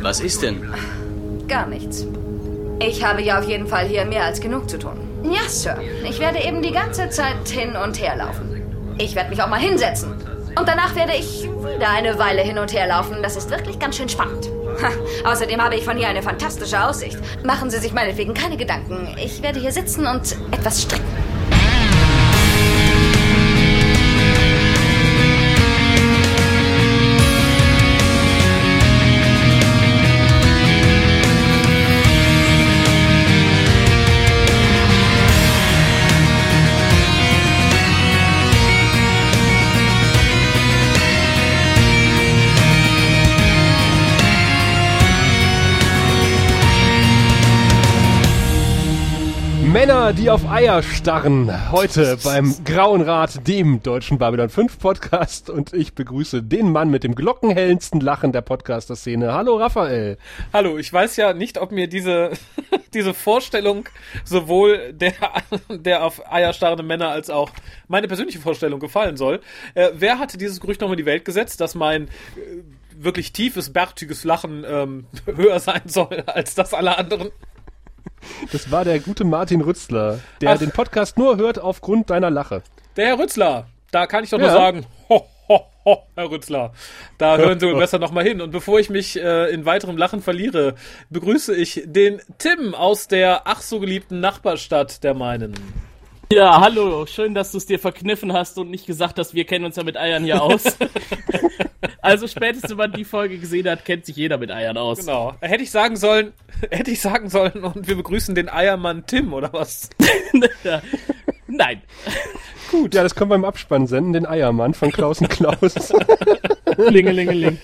Was ist denn? Gar nichts. Ich habe ja auf jeden Fall hier mehr als genug zu tun. Ja, Sir. Ich werde eben die ganze Zeit hin und her laufen. Ich werde mich auch mal hinsetzen. Und danach werde ich wieder eine Weile hin und her laufen. Das ist wirklich ganz schön spannend. Außerdem habe ich von hier eine fantastische Aussicht. Machen Sie sich meinetwegen keine Gedanken. Ich werde hier sitzen und etwas stricken. Männer, die auf Eier starren. Heute beim Grauen Rat, dem deutschen Babylon 5 Podcast. Und ich begrüße den Mann mit dem glockenhellensten Lachen der Podcaster-Szene. Hallo Raphael. Hallo, ich weiß ja nicht, ob mir diese, diese Vorstellung sowohl der, der auf Eier starrenden Männer als auch meine persönliche Vorstellung gefallen soll. Äh, wer hatte dieses Gerücht nochmal in die Welt gesetzt, dass mein äh, wirklich tiefes, bärtiges Lachen ähm, höher sein soll als das aller anderen? Das war der gute Martin Rützler, der Ach. den Podcast nur hört aufgrund deiner Lache. Der Herr Rützler, da kann ich doch Ja. nur sagen, ho, ho, ho, Herr Rützler, da hören Sie wohl besser nochmal hin. Und bevor ich mich äh, in weiterem Lachen verliere, begrüße ich den Tim aus der ach so geliebten Nachbarstadt der meinen. Ja, hallo, schön, dass du es dir verkniffen hast und nicht gesagt hast, wir kennen uns ja mit Eiern hier aus. also spätestens, wenn man die Folge gesehen hat, kennt sich jeder mit Eiern aus. Genau. Hätte ich sagen sollen, hätte ich sagen sollen, und wir begrüßen den Eiermann Tim, oder was? Nein. Gut. Ja, das können wir im Abspann senden, den Eiermann von Klaus und Klaus. Klingelingeling.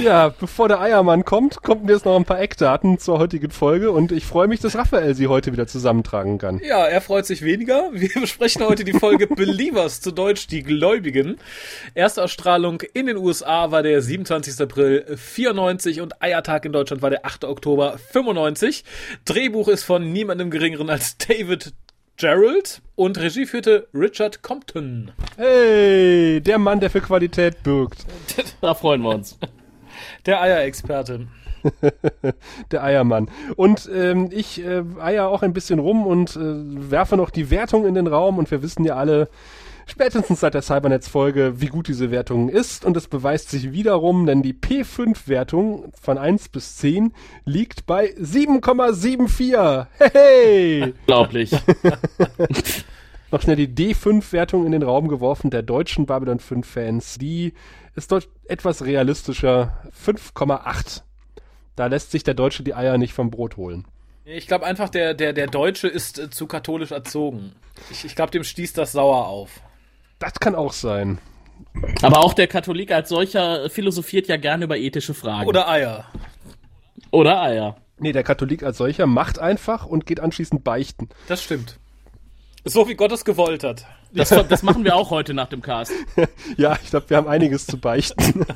Ja, bevor der Eiermann kommt, kommen jetzt noch ein paar Eckdaten zur heutigen Folge und ich freue mich, dass Raphael sie heute wieder zusammentragen kann. Ja, er freut sich weniger. Wir besprechen heute die Folge Believers, zu Deutsch die Gläubigen. Erstausstrahlung in den USA war der 27. April 94 und Eiertag in Deutschland war der 8. Oktober 95. Drehbuch ist von niemandem geringeren als David Gerald und Regie führte Richard Compton. Hey, der Mann, der für Qualität bürgt. Da freuen wir uns. Der Eierexperte. Der Eiermann. Und ähm, ich äh, eier auch ein bisschen rum und äh, werfe noch die Wertung in den Raum und wir wissen ja alle, spätestens seit der Cybernetz-Folge, wie gut diese Wertung ist und es beweist sich wiederum, denn die P5-Wertung von 1 bis 10 liegt bei 7,74. Hey! Unglaublich. Noch schnell die D5-Wertung in den Raum geworfen der deutschen Babylon 5-Fans. Die ist dort etwas realistischer. 5,8. Da lässt sich der Deutsche die Eier nicht vom Brot holen. Ich glaube einfach, der, der, der Deutsche ist äh, zu katholisch erzogen. Ich, ich glaube, dem stieß das sauer auf. Das kann auch sein. Aber auch der Katholik als solcher philosophiert ja gerne über ethische Fragen. Oder Eier. Oder Eier. Nee, der Katholik als solcher macht einfach und geht anschließend beichten. Das stimmt. So wie Gott es gewollt hat. Das, das machen wir auch heute nach dem Cast. Ja, ich glaube, wir haben einiges zu beichten.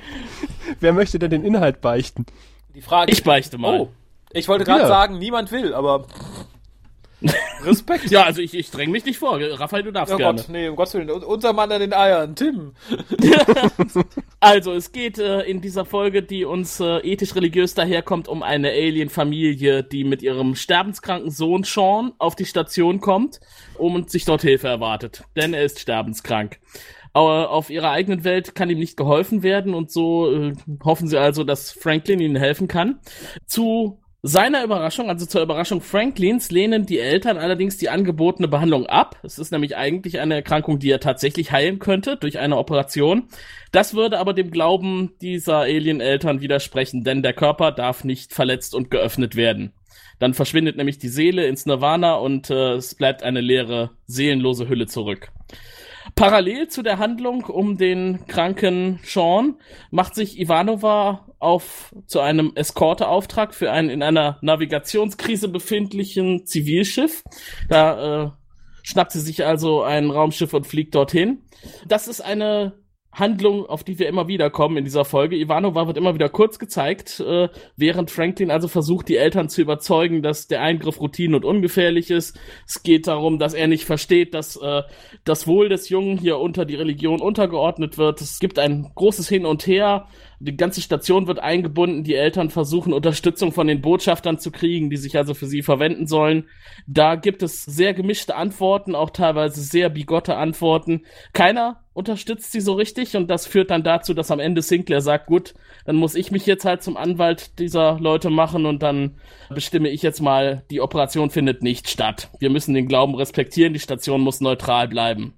Wer möchte denn den Inhalt beichten? Die Frage. Ich beichte mal. Oh, ich wollte gerade Ja. sagen, niemand will, aber Respekt. Ja, also ich, ich dränge mich nicht vor. Raphael, du darfst Oh gerne. Gott, nee, um Gottes Willen. Un- Unser Mann an den Eiern, Tim. Also, es geht äh, in dieser Folge, die uns äh, ethisch-religiös daherkommt, um eine Alien-Familie, die mit ihrem sterbenskranken Sohn Sean auf die Station kommt um sich dort Hilfe erwartet. Denn er ist sterbenskrank. Aber auf ihrer eigenen Welt kann ihm nicht geholfen werden und so äh, hoffen sie also, dass Franklin ihnen helfen kann. Zu seiner Überraschung, also zur Überraschung Franklins, lehnen die Eltern allerdings die angebotene Behandlung ab. Es ist nämlich eigentlich eine Erkrankung, die er tatsächlich heilen könnte durch eine Operation. Das würde aber dem Glauben dieser Alien-Eltern widersprechen, denn der Körper darf nicht verletzt und geöffnet werden. Dann verschwindet nämlich die Seele ins Nirvana und äh, es bleibt eine leere, seelenlose Hülle zurück. Parallel zu der Handlung um den kranken Sean macht sich Ivanova auf zu einem Eskorteauftrag für ein in einer Navigationskrise befindlichen Zivilschiff. Da äh, schnappt sie sich also ein Raumschiff und fliegt dorthin. Das ist eine Handlung, auf die wir immer wieder kommen in dieser Folge. Ivanova wird immer wieder kurz gezeigt, äh, während Franklin also versucht, die Eltern zu überzeugen, dass der Eingriff routine und ungefährlich ist. Es geht darum, dass er nicht versteht, dass äh, das Wohl des Jungen hier unter die Religion untergeordnet wird. Es gibt ein großes Hin und Her die ganze Station wird eingebunden, die Eltern versuchen Unterstützung von den Botschaftern zu kriegen, die sich also für sie verwenden sollen. Da gibt es sehr gemischte Antworten, auch teilweise sehr bigotte Antworten. Keiner unterstützt sie so richtig und das führt dann dazu, dass am Ende Sinclair sagt, gut, dann muss ich mich jetzt halt zum Anwalt dieser Leute machen und dann bestimme ich jetzt mal, die Operation findet nicht statt. Wir müssen den Glauben respektieren, die Station muss neutral bleiben.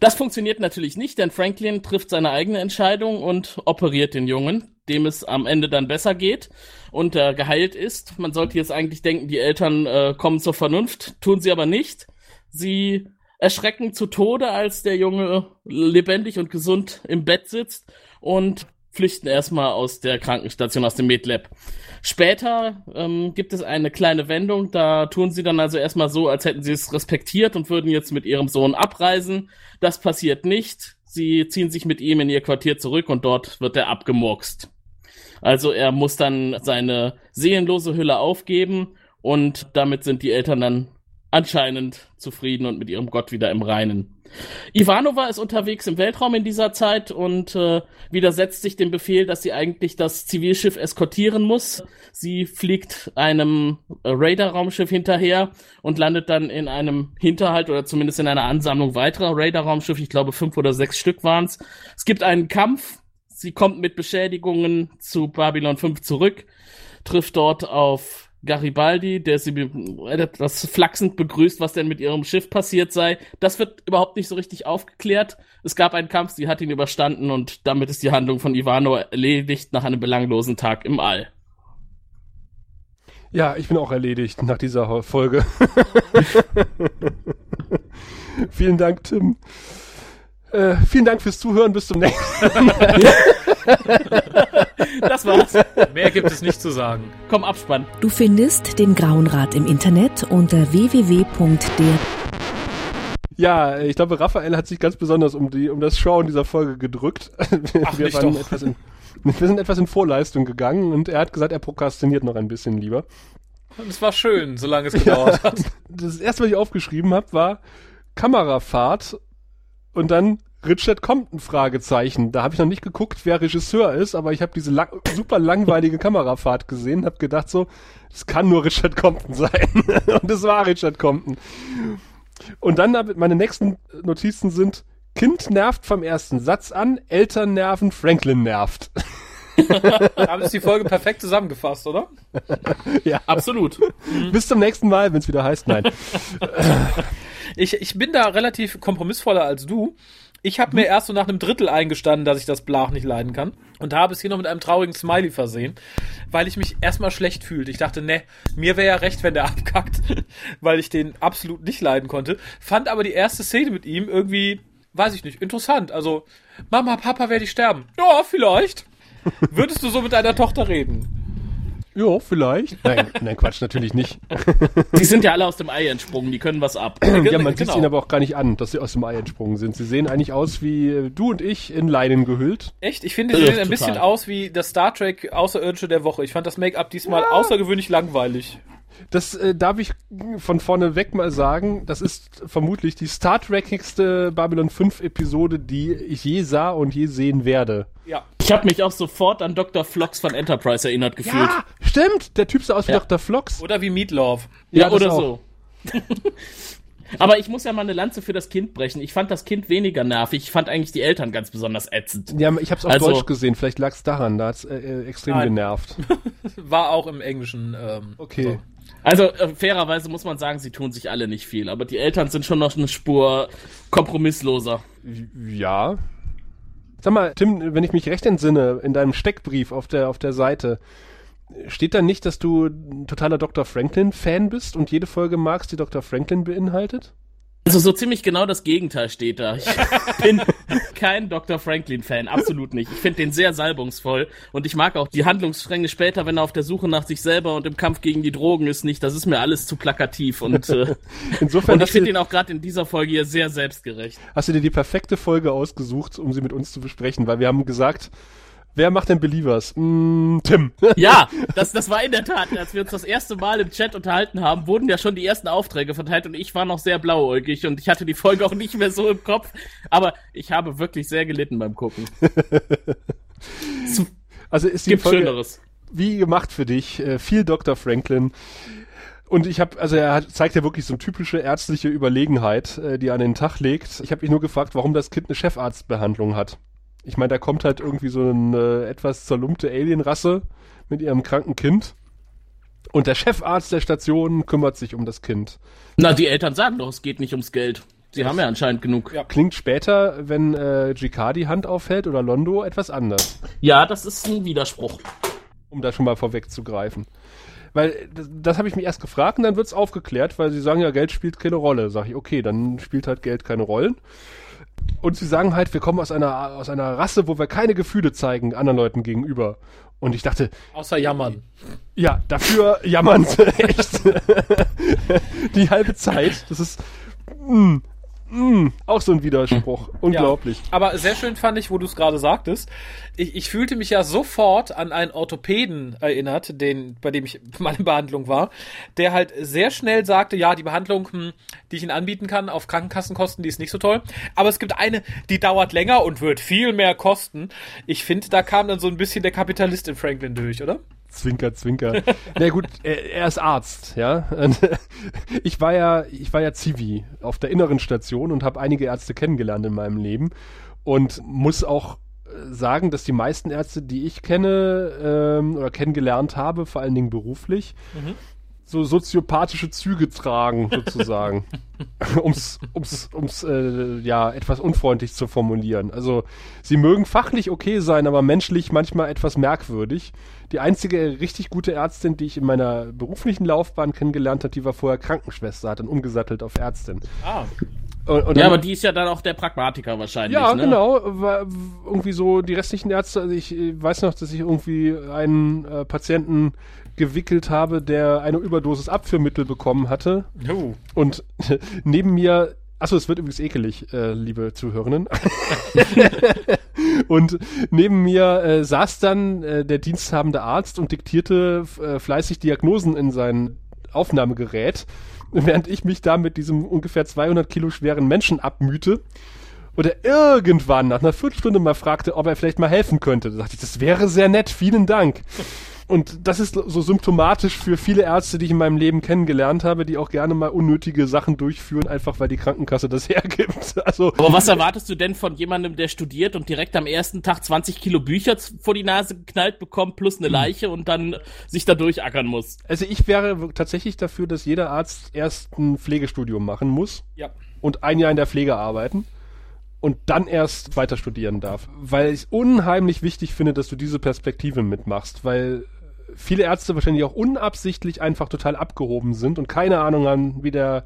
Das funktioniert natürlich nicht, denn Franklin trifft seine eigene Entscheidung und operiert den Jungen, dem es am Ende dann besser geht und er geheilt ist. Man sollte jetzt eigentlich denken, die Eltern äh, kommen zur Vernunft, tun sie aber nicht. Sie erschrecken zu Tode, als der Junge lebendig und gesund im Bett sitzt und flüchten erstmal aus der Krankenstation, aus dem MedLab. Später ähm, gibt es eine kleine Wendung, da tun sie dann also erstmal so, als hätten sie es respektiert und würden jetzt mit ihrem Sohn abreisen. Das passiert nicht. Sie ziehen sich mit ihm in ihr Quartier zurück und dort wird er abgemurkst. Also er muss dann seine seelenlose Hülle aufgeben und damit sind die Eltern dann anscheinend zufrieden und mit ihrem Gott wieder im Reinen. Ivanova ist unterwegs im Weltraum in dieser Zeit und äh, widersetzt sich dem Befehl, dass sie eigentlich das Zivilschiff eskortieren muss. Sie fliegt einem äh, Raider-Raumschiff hinterher und landet dann in einem Hinterhalt oder zumindest in einer Ansammlung weiterer Raider-Raumschiffe. Ich glaube, fünf oder sechs Stück waren es. Es gibt einen Kampf. Sie kommt mit Beschädigungen zu Babylon 5 zurück, trifft dort auf Garibaldi, der sie das flachsend begrüßt, was denn mit ihrem Schiff passiert sei. Das wird überhaupt nicht so richtig aufgeklärt. Es gab einen Kampf, sie hat ihn überstanden und damit ist die Handlung von Ivano erledigt nach einem belanglosen Tag im All. Ja, ich bin auch erledigt nach dieser Folge. Vielen Dank, Tim. Äh, vielen Dank fürs Zuhören. Bis zum nächsten Mal. das war's. Mehr gibt es nicht zu sagen. Komm, Abspann. Du findest den Grauen Rat im Internet unter www.der ja, ich glaube, Raphael hat sich ganz besonders um, die, um das Schauen dieser Folge gedrückt. Ach, wir, waren etwas in, wir sind etwas in Vorleistung gegangen und er hat gesagt, er prokrastiniert noch ein bisschen lieber. Und es war schön, solange es gedauert ja, hat. Das erste, was ich aufgeschrieben habe, war Kamerafahrt und dann Richard Compton Fragezeichen. Da habe ich noch nicht geguckt, wer Regisseur ist, aber ich habe diese lang super langweilige Kamerafahrt gesehen, habe gedacht so, es kann nur Richard Compton sein. Und es war Richard Compton. Und dann meine nächsten Notizen sind Kind nervt vom ersten Satz an, Eltern nerven, Franklin nervt. Haben es die Folge perfekt zusammengefasst, oder? ja, absolut. Bis zum nächsten Mal, wenn es wieder heißt, nein. ich, ich bin da relativ kompromissvoller als du. Ich habe mir erst so nach einem Drittel eingestanden, dass ich das Blach nicht leiden kann und habe es hier noch mit einem traurigen Smiley versehen, weil ich mich erstmal schlecht fühlte. Ich dachte, ne, mir wäre ja recht, wenn der abkackt, weil ich den absolut nicht leiden konnte. Fand aber die erste Szene mit ihm irgendwie, weiß ich nicht, interessant. Also, Mama, Papa, werde ich sterben? Ja, vielleicht. Würdest du so mit deiner Tochter reden? Ja, vielleicht. Nein, nein, Quatsch, natürlich nicht. Die sind ja alle aus dem Ei entsprungen, die können was ab. ja, man genau. sieht ihnen aber auch gar nicht an, dass sie aus dem Ei entsprungen sind. Sie sehen eigentlich aus wie äh, du und ich in Leinen gehüllt. Echt? Ich finde, sie sehen ein bisschen aus wie das Star Trek Außerirdische der Woche. Ich fand das Make-up diesmal ja. außergewöhnlich langweilig. Das äh, darf ich von vorne weg mal sagen. Das ist vermutlich die Star Trekigste Babylon 5 Episode, die ich je sah und je sehen werde. Ja. Ich habe mich auch sofort an Dr. Flox von Enterprise erinnert gefühlt. Ja, stimmt. Der Typ sah aus wie ja. Dr. Flox. Oder wie Meatloaf. Ja, ja oder so. Aber ich muss ja mal eine Lanze für das Kind brechen. Ich fand das Kind weniger nervig. Ich fand eigentlich die Eltern ganz besonders ätzend. Ja, ich habe es auf also, Deutsch gesehen. Vielleicht lag es daran. Da hat's äh, äh, extrem Nein. genervt. War auch im Englischen. Ähm, okay. So. Also äh, fairerweise muss man sagen, sie tun sich alle nicht viel. Aber die Eltern sind schon noch eine Spur kompromissloser. Ja. Sag mal, Tim, wenn ich mich recht entsinne, in deinem Steckbrief auf der, auf der Seite, steht da nicht, dass du ein totaler Dr. Franklin-Fan bist und jede Folge magst, die Dr. Franklin beinhaltet? Also so ziemlich genau das Gegenteil steht da. Ich bin kein Dr. Franklin-Fan, absolut nicht. Ich finde den sehr salbungsvoll und ich mag auch die Handlungsstränge später, wenn er auf der Suche nach sich selber und im Kampf gegen die Drogen ist, nicht. Das ist mir alles zu plakativ und, äh, Insofern und ich finde ihn auch gerade in dieser Folge hier sehr selbstgerecht. Hast du dir die perfekte Folge ausgesucht, um sie mit uns zu besprechen? Weil wir haben gesagt, wer macht denn Believers? Mm, Tim. Ja, das, das war in der Tat, als wir uns das erste Mal im Chat unterhalten haben, wurden ja schon die ersten Aufträge verteilt und ich war noch sehr blauäugig und ich hatte die Folge auch nicht mehr so im Kopf, aber ich habe wirklich sehr gelitten beim Gucken. Also ist die gibt Folge Schöneres. wie gemacht für dich. Äh, viel Dr. Franklin. Und ich habe, also er hat, zeigt ja wirklich so eine typische ärztliche Überlegenheit, äh, die er an den Tag legt. Ich habe mich nur gefragt, warum das Kind eine Chefarztbehandlung hat. Ich meine, da kommt halt irgendwie so eine etwas zerlumpte Alienrasse mit ihrem kranken Kind. Und der Chefarzt der Station kümmert sich um das Kind. Na, die Eltern sagen doch, es geht nicht ums Geld. Sie haben ja anscheinend genug. Ja. Klingt später, wenn äh, GK die Hand aufhält oder Londo, etwas anders. Ja, das ist ein Widerspruch. um da schon mal vorwegzugreifen. Weil das, das habe ich mich erst gefragt und dann wird's aufgeklärt, weil sie sagen ja, Geld spielt keine Rolle. Sag ich, okay, dann spielt halt Geld keine Rollen. Und sie sagen halt, wir kommen aus einer, aus einer Rasse, wo wir keine Gefühle zeigen anderen Leuten gegenüber. Und ich dachte, Außer jammern. ja, dafür jammern sie echt die halbe Zeit. Das ist mm, mm, auch so ein Widerspruch. Unglaublich. Ja, aber sehr schön fand ich, wo du es gerade sagtest. Ich, ich fühlte mich ja sofort an einen Orthopäden erinnert, den, bei dem ich mal in Behandlung war, der halt sehr schnell sagte, ja, die Behandlung, hm, die ich Ihnen anbieten kann, auf Krankenkassenkosten, die ist nicht so toll. Aber es gibt eine, die dauert länger und wird viel mehr kosten. Ich finde, da kam dann so ein bisschen der Kapitalist in Franklin durch, oder? Zwinker, zwinker. Na gut, er, er ist Arzt, ja. Ich war ja, ich war ja Zivi auf der inneren Station und habe einige Ärzte kennengelernt in meinem Leben und muss auch äh, sagen, dass die meisten Ärzte, die ich kenne ähm, oder kennengelernt habe, vor allen Dingen beruflich, so soziopathische Züge tragen, sozusagen. ums, ums, ums äh, ja, etwas unfreundlich zu formulieren. Also, sie mögen fachlich okay sein, aber menschlich manchmal etwas merkwürdig. Die einzige richtig gute Ärztin, die ich in meiner beruflichen Laufbahn kennengelernt habe, die war vorher Krankenschwester, hat dann umgesattelt auf Ärztin. Ah. Und, und Ja, dann- aber die ist ja dann auch der Pragmatiker wahrscheinlich. ja, ne? genau. Irgendwie so die restlichen Ärzte. Also ich äh, weiß noch, dass ich irgendwie einen äh, Patienten gewickelt habe, der eine Überdosis Abführmittel bekommen hatte. Uh. Und neben mir, achso, es wird übrigens ekelig, äh, liebe Zuhörerinnen. und neben mir äh, saß dann äh, der diensthabende Arzt und diktierte äh, fleißig Diagnosen in sein Aufnahmegerät, während ich mich da mit diesem ungefähr 200 Kilo schweren Menschen abmühte. Oder irgendwann nach einer Viertelstunde mal fragte, ob er vielleicht mal helfen könnte. Da dachte ich, das wäre sehr nett, vielen Dank. Und das ist so symptomatisch für viele Ärzte, die ich in meinem Leben kennengelernt habe, die auch gerne mal unnötige Sachen durchführen, einfach weil die Krankenkasse das hergibt. Also, Aber was erwartest du denn von jemandem, der studiert und direkt am ersten Tag 20 Kilo Bücher vor die Nase geknallt bekommt, plus eine Leiche und dann sich da durchackern muss? also ich wäre tatsächlich dafür, dass jeder Arzt erst ein Pflegestudium machen muss Ja. und ein Jahr in der Pflege arbeiten und dann erst weiter studieren darf. Weil ich unheimlich wichtig finde, dass du diese Perspektive mitmachst, weil viele Ärzte wahrscheinlich auch unabsichtlich einfach total abgehoben sind und keine Ahnung haben, wie der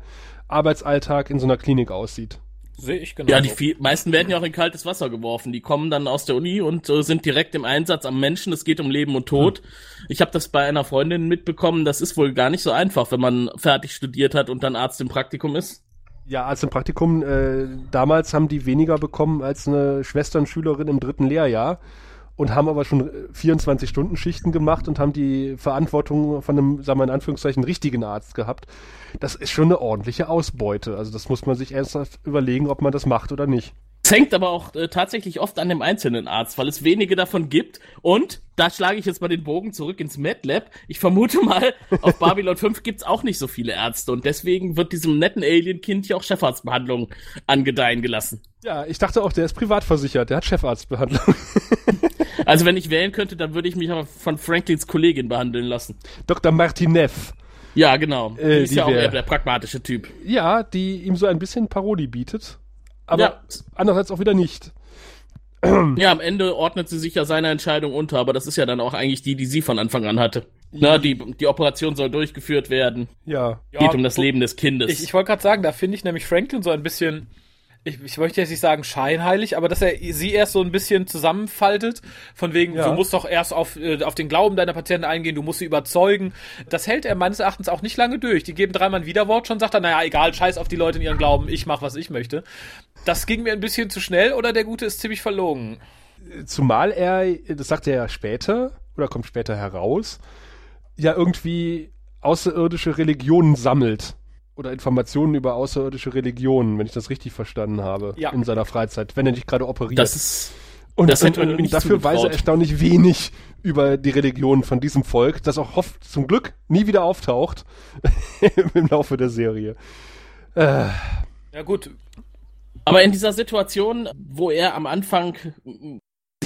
Arbeitsalltag in so einer Klinik aussieht. Sehe ich genau. Ja, die viel, meisten werden ja auch in kaltes Wasser geworfen. Die kommen dann aus der Uni und äh, sind direkt im Einsatz am Menschen. Es geht um Leben und Tod. Ich habe das bei einer Freundin mitbekommen. Das ist wohl gar nicht so einfach, wenn man fertig studiert hat und dann Arzt im Praktikum ist. Ja, als im Praktikum, äh, damals haben die weniger bekommen als eine Schwesternschülerin im dritten Lehrjahr und haben aber schon 24-Stunden-Schichten gemacht und haben die Verantwortung von einem, sagen wir in Anführungszeichen, richtigen Arzt gehabt. Das ist schon eine ordentliche Ausbeute. Also das muss man sich ernsthaft überlegen, ob man das macht oder nicht. Es hängt aber auch äh, tatsächlich oft an dem einzelnen Arzt, weil es wenige davon gibt. Und da schlage ich jetzt mal den Bogen zurück ins MedLab. Ich vermute mal, auf Babylon 5 gibt's auch nicht so viele Ärzte und deswegen wird diesem netten Alien-Kind hier auch Chefarztbehandlung angedeihen gelassen. Ja, ich dachte auch, der ist privat versichert, der hat Chefarztbehandlung. Also wenn ich wählen könnte, dann würde ich mich aber von Franklins Kollegin behandeln lassen. Dr. Martinev. Ja, genau. Äh, die ist die ja auch eher der pragmatische Typ. Ja, die ihm so ein bisschen Parodie bietet. Aber Ja. andererseits auch wieder nicht. Ja, am Ende ordnet sie sich ja seiner Entscheidung unter, aber das ist ja dann auch eigentlich die, die sie von Anfang an hatte. Na, die, die Operation soll durchgeführt werden. Ja. Geht Ja, um das Leben des Kindes. Ich, ich wollte gerade sagen, da finde ich nämlich Franklin so ein bisschen, ich, ich möchte jetzt nicht sagen scheinheilig, aber dass er sie erst so ein bisschen zusammenfaltet, von wegen, Ja. du musst doch erst auf, äh, auf den Glauben deiner Patienten eingehen, du musst sie überzeugen. Das hält er meines Erachtens auch nicht lange durch. Die geben dreimal ein Widerwort, schon sagt er, naja, egal, scheiß auf die Leute in ihren Glauben, ich mach, was ich möchte. Das ging mir ein bisschen zu schnell oder der Gute ist ziemlich verlogen. Zumal er, das sagt er ja später, oder kommt später heraus, ja irgendwie außerirdische Religionen sammelt. Oder Informationen über außerirdische Religionen, wenn ich das richtig verstanden habe, Ja. in seiner Freizeit, wenn er nicht gerade operiert. das ist. und, das hätte und, und dafür weiß er erstaunlich wenig über die Religionen von diesem Volk, das auch hofft, zum Glück nie wieder auftaucht im Laufe der Serie. Äh, Ja gut, Aber in dieser Situation, wo er am Anfang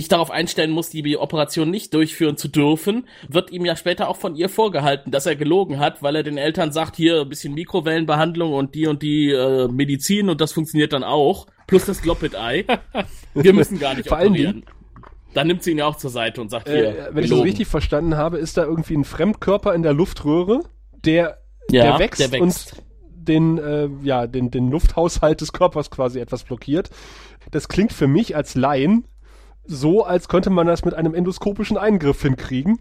sich darauf einstellen muss, die Operation nicht durchführen zu dürfen, wird ihm ja später auch von ihr vorgehalten, dass er gelogen hat, weil er den Eltern sagt, hier ein bisschen Mikrowellenbehandlung und die und die äh, Medizin und das funktioniert dann auch. Plus das Gloppet-Ei. Wir müssen gar nicht Vor operieren. Dann nimmt sie ihn ja auch zur Seite und sagt, hier, äh, wenn ich das gelogen. richtig verstanden habe, ist da irgendwie ein Fremdkörper in der Luftröhre, der, ja, der wächst, und den, äh, ja, den, den Lufthaushalt des Körpers quasi etwas blockiert. Das klingt für mich als Laien so, als könnte man das mit einem endoskopischen Eingriff hinkriegen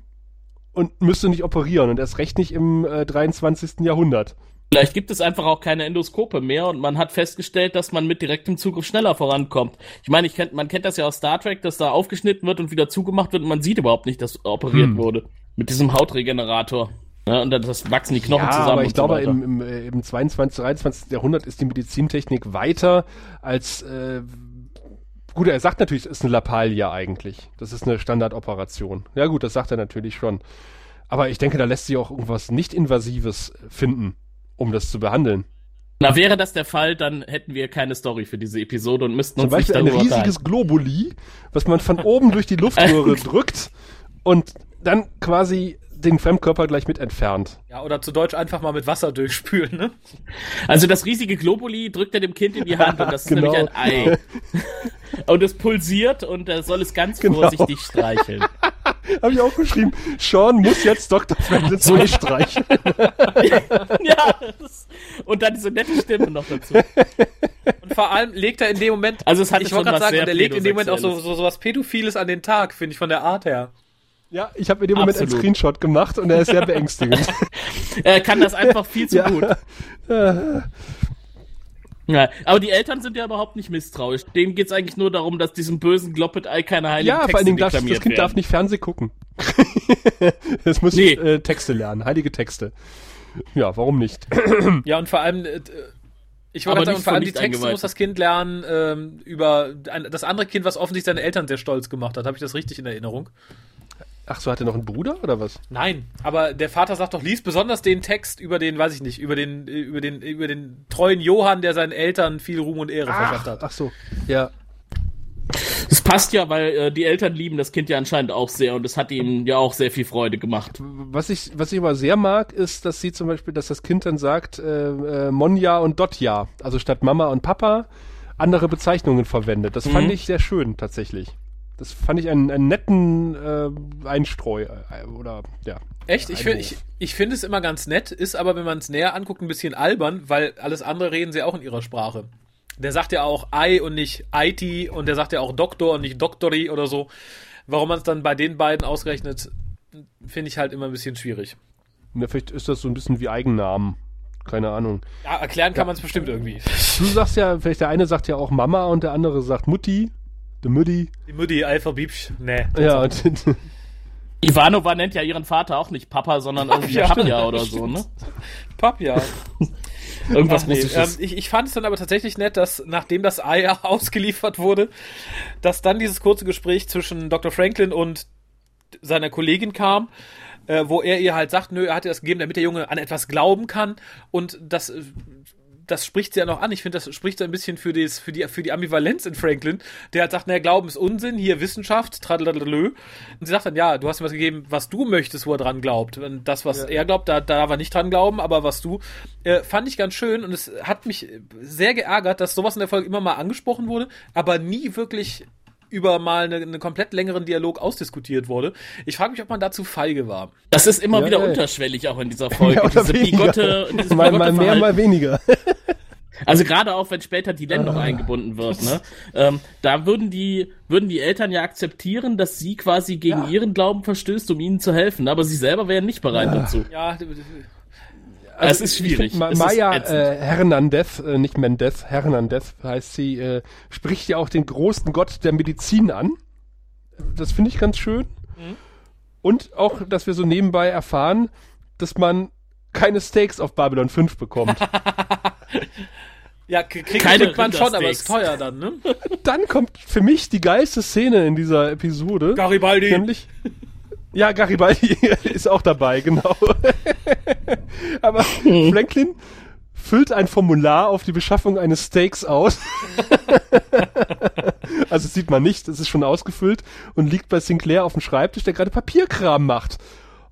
und müsste nicht operieren und erst recht nicht im äh, 23. Jahrhundert. Vielleicht gibt es einfach auch keine Endoskope mehr und man hat festgestellt, dass man mit direktem Zugriff schneller vorankommt. Ich meine, ich kennt, man kennt das ja aus Star Trek, dass da aufgeschnitten wird und wieder zugemacht wird und man sieht überhaupt nicht, dass operiert Hm. wurde. Mit diesem Hautregenerator. Ja, und dann das wachsen die Knochen Ja, zusammen. aber ich und glaube, so im, im, äh, im 22., 23. Jahrhundert ist die Medizintechnik weiter als, äh, gut, er sagt natürlich, es ist eine Lappalie eigentlich. Das ist eine Standardoperation. Ja gut, das sagt er natürlich schon. Aber ich denke, da lässt sich auch irgendwas nicht-invasives finden, um das zu behandeln. Na, wäre das der Fall, dann hätten wir keine Story für diese Episode und müssten Zum uns nicht Beispiel ein darüber riesiges Globuli, was man von oben durch die Luftröhre drückt und dann quasi den Fremdkörper gleich mit entfernt. ja, oder zu Deutsch einfach mal mit Wasser durchspülen, ne? Also das riesige Globuli drückt er dem Kind in die Hand und das ist Genau. nämlich ein Ei. und es pulsiert und er soll es ganz Genau. vorsichtig streicheln. Habe ich auch geschrieben. Sean muss jetzt Dr. Franklin so streichen. ja, das, und dann diese nette Stimme noch dazu. Und vor allem legt er in dem Moment, Also es hatte ich wollte gerade sagen, und er legt in dem Moment auch so, so, so was Pädophiles an den Tag, finde ich, von der Art her. Ja, ich habe mir den Moment einen Absolut. Screenshot gemacht und er ist sehr beängstigend. Er kann das einfach viel zu Ja. gut. Ja, aber die Eltern sind ja überhaupt nicht misstrauisch. Denen geht's eigentlich nur darum, dass diesem bösen Gloppet-Ei keine heiligen ja, Texte vor allen Dingen darf, das Kind werden. darf nicht Fernseh gucken. es muss Nee. äh, Texte lernen, heilige Texte. Ja, warum nicht? Ja, und vor allem, äh, ich Aber wollte sagen, vor allem die Texte muss das Kind lernen ähm, über ein, das andere Kind, was offensichtlich seine Eltern sehr stolz gemacht hat. Habe ich das richtig in Erinnerung? Ach so, hat er noch einen Bruder oder was? Nein, aber der Vater sagt doch, lies besonders den Text über den, weiß ich nicht, über den, über den, über den treuen Johann, der seinen Eltern viel Ruhm und Ehre verschafft hat. ach so. Ja. Das passt ja, weil äh, die Eltern lieben das Kind ja anscheinend auch sehr und es hat ihnen ja auch sehr viel Freude gemacht. Was ich, was ich aber sehr mag, ist, dass sie zum Beispiel, dass das Kind dann sagt, äh, äh, Monja und Dotja, also statt Mama und Papa andere Bezeichnungen verwendet. Das fand Mhm. ich sehr schön tatsächlich. Das fand ich einen, einen netten äh, Einstreu äh, oder ja. Echt? Ich finde ich, ich find es immer ganz nett, ist aber, wenn man es näher anguckt, ein bisschen albern, weil alles andere reden sie auch in ihrer Sprache. Der sagt ja auch I und nicht IT und der sagt ja auch Doktor und nicht Doktori oder so. Warum man es dann bei den beiden ausrechnet, finde ich halt immer ein bisschen schwierig. Ja, vielleicht ist das so ein bisschen wie Eigennamen. Keine Ahnung. Ja, erklären kann man es bestimmt irgendwie. Du sagst ja, vielleicht der eine sagt ja auch Mama und der andere sagt Mutti, de Mutti. Die Mutti, Alpha Biebsch, nee. Ja, und Ivanova nennt ja ihren Vater auch nicht Papa, sondern irgendwie Ja, Papja oder so, ne? Papp, ja. Irgendwas Ach nee, ähm, ich, ich fand es dann aber tatsächlich nett, dass nachdem das Ei ausgeliefert wurde, dass dann dieses kurze Gespräch zwischen Dr. Franklin und seiner Kollegin kam, äh, wo er ihr halt sagt, nö, er hat ihr das gegeben, damit der Junge an etwas glauben kann und das äh, das spricht sie ja noch an. Ich finde, das spricht ein bisschen für, das, für, die, für die Ambivalenz in Franklin, der halt sagt, naja, Glauben ist Unsinn, hier Wissenschaft, tradalalö. Und sie sagt dann, ja, du hast ihm was gegeben, was du möchtest, wo er dran glaubt. Und das, was er glaubt, da, da darf er nicht dran glauben, aber was du, äh, fand ich ganz schön und es hat mich sehr geärgert, dass sowas in der Folge immer mal angesprochen wurde, aber nie wirklich über mal einen eine komplett längeren Dialog ausdiskutiert wurde. Ich frage mich, ob man dazu feige war. Das ist immer Ja, wieder ja. unterschwellig auch in dieser Folge. Mehr oder diese bigotte, dieses mal, bigotte mal mehr, mal weniger. Also gerade auch, wenn später die Len noch Ah. eingebunden wird, ne? Ähm, da würden die, würden die Eltern ja akzeptieren, dass sie quasi gegen ihren Glauben verstößt, um ihnen zu helfen, aber sie selber wären nicht bereit dazu. Ja, es ist Also Ich schwierig. find, Ma Maya äh, Hernandez, äh, nicht Mendez, Hernandez heißt sie, äh, spricht ja auch den großen Gott der Medizin an. Das finde ich ganz schön. Mhm. Und auch, dass wir so nebenbei erfahren, dass man keine Steaks auf Babylon 5 bekommt. ja kriegt, Keine kriegt man schon, aber ist teuer dann, ne? Dann kommt für mich die geilste Szene in dieser Episode. Garibaldi. Nämlich. Ja, Garibaldi ist auch dabei, genau. Aber Franklin füllt ein Formular auf die Beschaffung eines Steaks aus. also sieht man nicht, es ist schon ausgefüllt und liegt bei Sinclair auf dem Schreibtisch, der gerade Papierkram macht.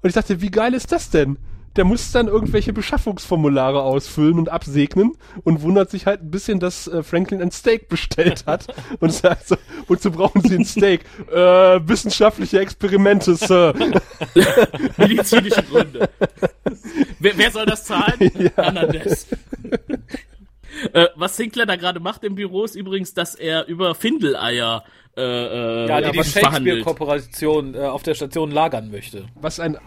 Und ich dachte, wie geil ist das denn? Der muss dann irgendwelche Beschaffungsformulare ausfüllen und absegnen und wundert sich halt ein bisschen, dass äh, Franklin ein Steak bestellt hat und sagt so, wozu brauchen Sie ein Steak? Äh, wissenschaftliche Experimente, Sir. Medizinische Gründe. wer, wer soll das zahlen? Hernandez. äh, was Sinclair da gerade macht im Büro ist übrigens, dass er über Findeleier äh, äh, Ja, die die. Shakespeare-Kooperation äh, auf der Station lagern möchte. Was ein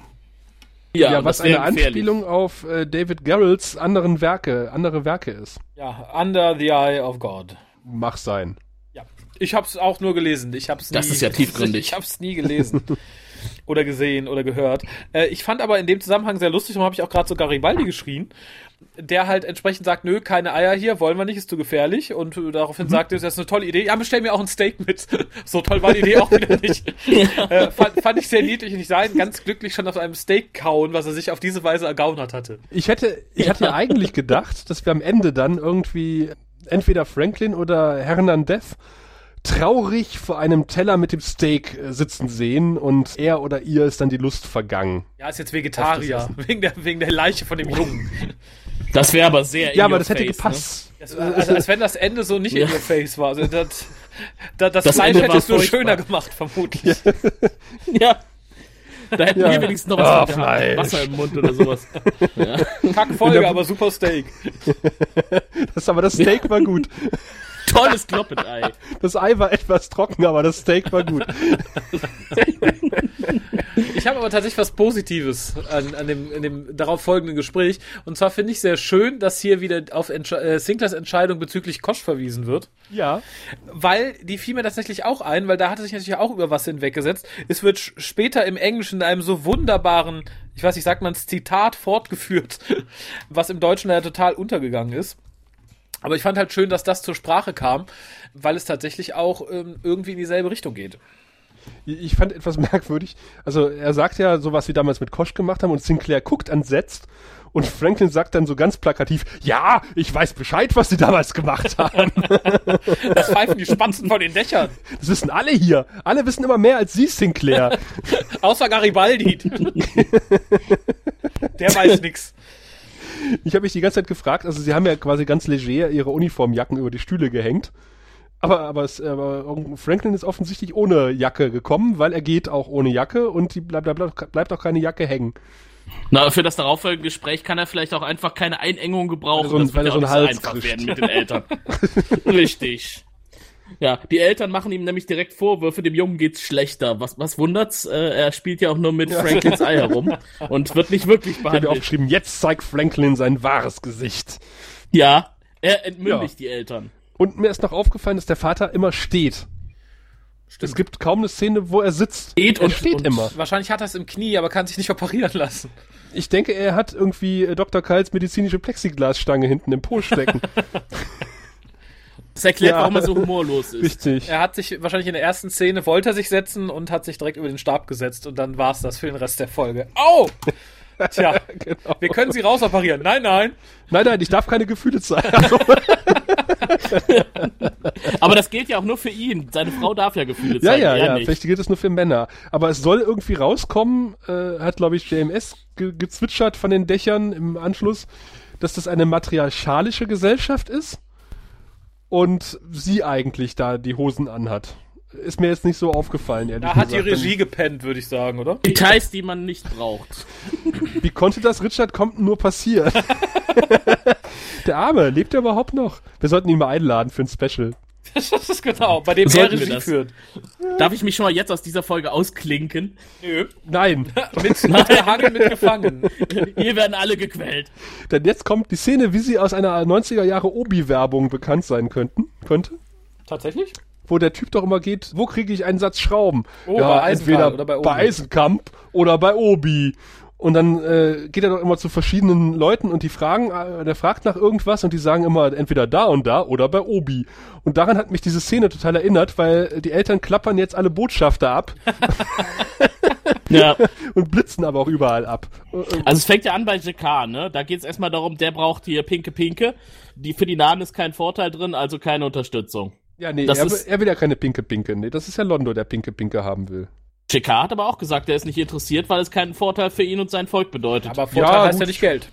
Ja, ja, was eine gefährlich. Anspielung auf äh, David Garrels anderen Werke, andere Werke ist. Ja, Under the Eye of God. Mach sein. Ja. Ich hab's auch nur gelesen. Ich hab's nie, Das ist ja tiefgründig. Ich hab's nie gelesen. oder gesehen oder gehört. Äh, ich fand aber in dem Zusammenhang sehr lustig, darum habe ich auch gerade so Garibaldi geschrien, der halt entsprechend sagt, nö, keine Eier hier, wollen wir nicht, ist zu gefährlich. Und daraufhin sagte, das ist eine tolle Idee. Ja, bestell mir auch ein Steak mit. so toll war die Idee auch wieder nicht. äh, fand, fand ich sehr niedlich und ich sah ihn ganz glücklich schon auf einem Steak kauen, was er sich auf diese Weise ergaunert hatte. Ich hätte, ich hatte ja eigentlich gedacht, dass wir am Ende dann irgendwie entweder Franklin oder Hernandez traurig vor einem Teller mit dem Steak äh, sitzen sehen und er oder ihr ist dann die Lust vergangen. Ja, ist jetzt Vegetarier, wegen der, wegen der Leiche von dem Jungen. Das wäre aber sehr in Ja, aber das hätte face, gepasst. Das, also, als wenn das Ende so nicht Ja. in your face war. Also das, das, das, Das Fleisch hätte es nur schöner gemacht, vermutlich. Ne? Ja. Da hätten Ja. wir wenigstens noch was mit Fleisch. Wasser im Mund oder sowas. Ja. Kackfolge, aber super Steak. Das, aber das Steak war gut. Tolles Kloppetei. Das Ei war etwas trocken, aber das Steak war gut. Ich habe aber tatsächlich was Positives an, an dem, in dem darauf folgenden Gespräch. Und zwar finde ich sehr schön, dass hier wieder auf Entsche äh, Sinklers Entscheidung bezüglich Kosch verwiesen wird. Ja. Weil die fiel mir tatsächlich auch ein, weil da hat er sich natürlich auch über was hinweggesetzt. Es wird später im Englischen in einem so wunderbaren, ich weiß nicht, sagt man Zitat fortgeführt, was im Deutschen ja total untergegangen ist. Aber ich fand halt schön, dass das zur Sprache kam, weil es tatsächlich auch ähm, irgendwie in dieselbe Richtung geht. Ich fand etwas merkwürdig. Also er sagt ja sowas wie damals mit Kosch gemacht haben und Sinclair guckt entsetzt und Franklin sagt dann so ganz plakativ, ja, ich weiß Bescheid, was sie damals gemacht haben. Das pfeifen die Spatzen von den Dächern. Das wissen alle hier. Alle wissen immer mehr als Sie, Sinclair. Außer Garibaldi. Der weiß nix. Ich habe mich die ganze Zeit gefragt, also sie haben ja quasi ganz leger ihre Uniformjacken über die Stühle gehängt. Aber, aber, es, aber Franklin ist offensichtlich ohne Jacke gekommen, weil er geht auch ohne Jacke und die bleibt, bleibt, bleibt auch keine Jacke hängen. Na, für das darauffolgende Gespräch kann er vielleicht auch einfach keine Einengung gebrauchen. Weil er so ein- das weil er so so Hals werden mit den Eltern. Richtig. Ja, die Eltern machen ihm nämlich direkt Vorwürfe, dem Jungen geht's schlechter. Was, was wundert's? Äh, er spielt ja auch nur mit Franklins Ei herum und wird nicht wirklich Ich habe behandelt. aufgeschrieben, jetzt zeigt Franklin sein wahres Gesicht. Ja, er entmündigt Ja. die Eltern. Und mir ist noch aufgefallen, dass der Vater immer steht. Es gibt kaum eine Szene, wo er sitzt. Steht er und- steht und- immer. Wahrscheinlich hat er es im Knie, aber kann sich nicht operieren lassen. Ich denke, er hat irgendwie äh, Dr. Kals medizinische Plexiglasstange hinten im Po stecken. Das erklärt, Ja. warum er so humorlos ist. Richtig. Er hat sich wahrscheinlich in der ersten Szene, wollte er sich setzen und hat sich direkt über den Stab gesetzt und dann war's das für den Rest der Folge. Au! Tja, Genau. wir können sie rausoperieren. Nein, nein. Nein, nein, ich darf keine Gefühle zeigen. Also, Aber das gilt ja auch nur für ihn. Seine Frau darf ja Gefühle ja, zeigen. ja, er ja. nicht. Vielleicht gilt es nur für Männer. Aber es soll irgendwie rauskommen, äh, hat, glaube ich, JMS ge gezwitschert von den Dächern im Anschluss, dass das eine matriarchalische Gesellschaft ist und sie eigentlich da die Hosen anhat. ist mir jetzt nicht so aufgefallen, ehrlich Da hat die gesagt. Regie gepennt, würde ich sagen, oder? Details, die man nicht braucht. Wie konnte das Richard Compton nur passieren? Der Arme, lebt er überhaupt noch? Wir sollten ihn mal einladen für ein Special. Das ist genau, bei dem er Sollten Regie das? führt. Darf ich mich schon mal jetzt aus dieser Folge ausklinken? Nö. Nein, Mit, mit gehangen, mit gefangen. Hier werden alle gequält. denn jetzt kommt die Szene, wie sie aus einer 90er Jahre Obi-Werbung bekannt sein könnten, könnte. Tatsächlich? Wo der Typ doch immer geht, wo kriege ich einen Satz Schrauben? Oh, bei Eisenthal entweder oder bei Obi. bei Eisenkamp oder bei Obi. Und dann äh, geht er doch immer zu verschiedenen Leuten und die fragen, äh, der fragt nach irgendwas und die sagen immer entweder da und da oder bei Obi. Und daran hat mich diese Szene total erinnert, weil die Eltern klappern jetzt alle Botschafter ab Ja. und blitzen aber auch überall ab. Also es fängt ja an bei JK, ne? Da geht es erstmal darum, der braucht hier Pinke Pinke. Die für die Nahen ist kein Vorteil drin, also keine Unterstützung. Ja, nee, Das er, ist- er will ja keine Pinke Pinke. Nee, das ist ja Londo, der Pinke Pinke haben will. JK hat aber auch gesagt, er ist nicht interessiert, weil es keinen Vorteil für ihn und sein Volk bedeutet. Aber Vorteil Ja, heißt gut. ja nicht Geld.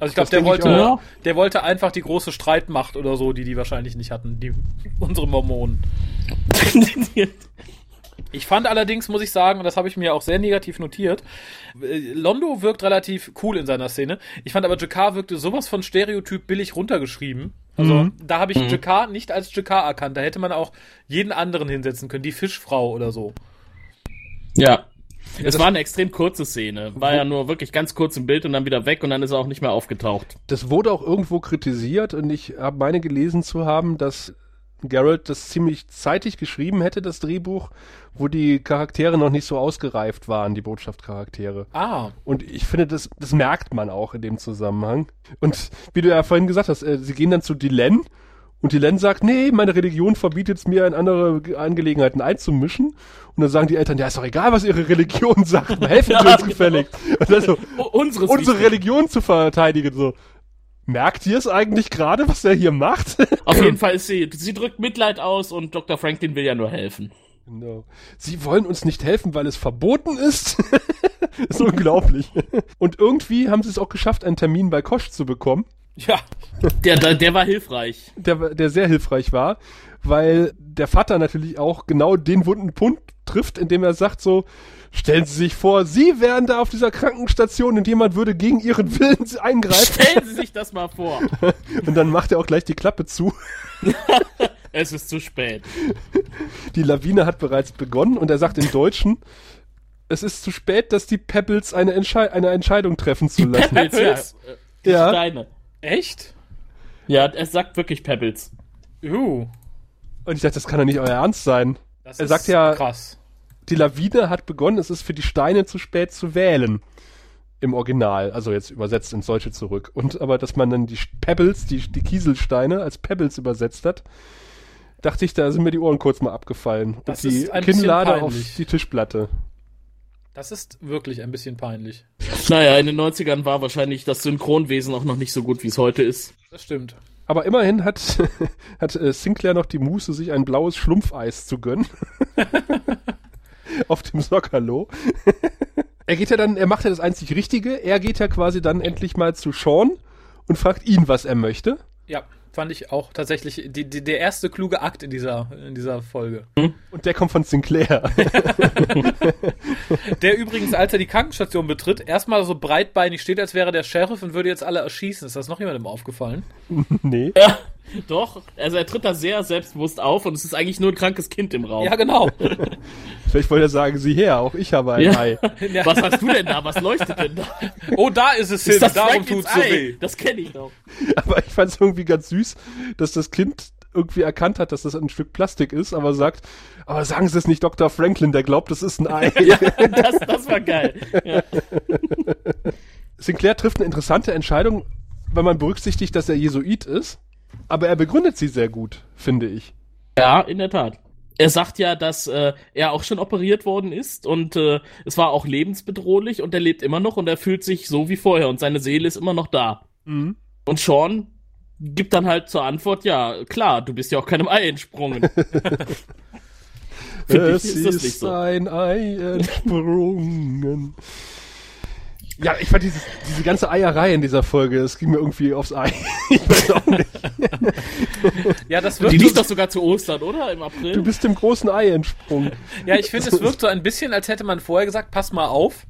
Also ich glaube, der wollte, auch. der wollte einfach die große Streitmacht oder so, die die wahrscheinlich nicht hatten, die unsere Mormonen. Ich fand allerdings, muss ich sagen, und das habe ich mir auch sehr negativ notiert, äh, Londo wirkt relativ cool in seiner Szene. Ich fand aber Jakar wirkte sowas von Stereotyp billig runtergeschrieben. Also da habe ich Mhm. Jakar nicht als Jakar erkannt. Da hätte man auch jeden anderen hinsetzen können, die Fischfrau oder so. Ja. Es war eine extrem kurze Szene. War ja nur wirklich ganz kurz im Bild und dann wieder weg und dann ist er auch nicht mehr aufgetaucht. Das wurde auch irgendwo kritisiert und ich habe meine gelesen zu haben, dass Garrett das ziemlich zeitig geschrieben hätte, das Drehbuch, wo die Charaktere noch nicht so ausgereift waren, die Botschaftscharaktere. Ah, Und ich finde, das, das merkt man auch in dem Zusammenhang. Und wie du ja vorhin gesagt hast, äh, sie gehen dann zu Dylan und Dylan sagt, nee, meine Religion verbietet es mir, in andere Ge- Angelegenheiten einzumischen. Und dann sagen die Eltern, ja, ist doch egal, was ihre Religion sagt, helfen Sie Ja, uns gefälligst. Und dann so, O unseres unsere wichtig. Religion zu verteidigen, so. Merkt ihr es eigentlich gerade, was er hier macht? Auf jeden Fall ist sie, sie drückt Mitleid aus und Dr. Franklin will ja nur helfen. Genau. Sie wollen uns nicht helfen, weil es verboten ist. ist unglaublich. Und irgendwie haben sie es auch geschafft, einen Termin bei Kosch zu bekommen. Ja. Der, der, der war hilfreich. der, der sehr hilfreich war, weil der Vater natürlich auch genau den wunden Punkt trifft, indem er sagt so, stellen Sie sich vor, Sie wären da auf dieser Krankenstation und jemand würde gegen Ihren Willen eingreifen Stellen Sie sich das mal vor. und dann macht er auch gleich die Klappe zu. Es ist zu spät. Die Lawine hat bereits begonnen und er sagt im Deutschen, es ist zu spät, dass die Pebbles eine, Entschei eine Entscheidung treffen zu lassen. Pebbles, ja. Die Ja. Steine. Echt? Ja, er sagt wirklich Pebbles. Uh, Und ich dachte, das kann doch nicht euer Ernst sein. das Er ist sagt ja- krass. die Lawine hat begonnen, es ist für die Steine zu spät zu wählen. Im Original, also jetzt übersetzt ins Deutsche zurück. Und aber, dass man dann die Pebbles, die, die Kieselsteine als Pebbles übersetzt hat, dachte ich, da sind mir die Ohren kurz mal abgefallen. Das Und die ist ein bisschen Kinnlade auf die Tischplatte. Das ist wirklich ein bisschen peinlich. Naja, in den 90ern war wahrscheinlich das Synchronwesen auch noch nicht so gut, wie es heute ist. Das stimmt. Aber immerhin hat, hat äh, Sinclair noch die Muße, sich ein blaues Schlumpfeis zu gönnen. Auf dem Sockerlo. er geht ja dann, er macht ja das einzig Richtige. Er geht ja quasi dann endlich mal zu Sean und fragt ihn, was er möchte. Ja, fand ich auch tatsächlich die, die, der erste kluge Akt in dieser, in dieser Folge. Und der kommt von Sinclair. Der übrigens, als er die Krankenstation betritt, erstmal so breitbeinig steht, als wäre der Sheriff und würde jetzt alle erschießen. Ist das noch jemandem aufgefallen? nee. Ja, doch. Also er tritt da sehr selbstbewusst auf und es ist eigentlich nur ein krankes Kind im Raum. Ja, genau. Vielleicht wollte er sagen, sieh her, auch ich habe ein Ja. Ei. Ja. Was hast du denn da? Was leuchtet denn da? Oh, da ist es hin. Ist das Darum tut's so weh. Das kenne ich doch. Aber ich fand es irgendwie ganz süß, dass das Kind irgendwie erkannt hat, dass das ein Stück Plastik ist, aber sagt, aber sagen Sie es nicht Dr. Franklin, der glaubt, das ist ein Ei. Das, das war geil. Ja. Sinclair trifft eine interessante Entscheidung, wenn man berücksichtigt, dass er Jesuit ist. Aber er begründet sie sehr gut, finde ich. ja, in der Tat. Er sagt ja, dass äh, er auch schon operiert worden ist und äh, es war auch lebensbedrohlich und er lebt immer noch und er fühlt sich so wie vorher und seine Seele ist immer noch da. Mhm. Und Sean gibt dann halt zur Antwort, ja, klar, du bist ja auch keinem Ei entsprungen. Ich, Es ist das ist nicht so. ein Ei entsprungen. Ja, ich fand dieses, diese ganze Eierei in dieser Folge, es ging mir irgendwie aufs Ei. ich weiß auch nicht. Ja, das wirkt liegt doch sogar zu Ostern, oder? Im April? Du bist dem großen Ei entsprungen. Ja, ich finde, es wirkt so ein bisschen, als hätte man vorher gesagt, pass mal auf,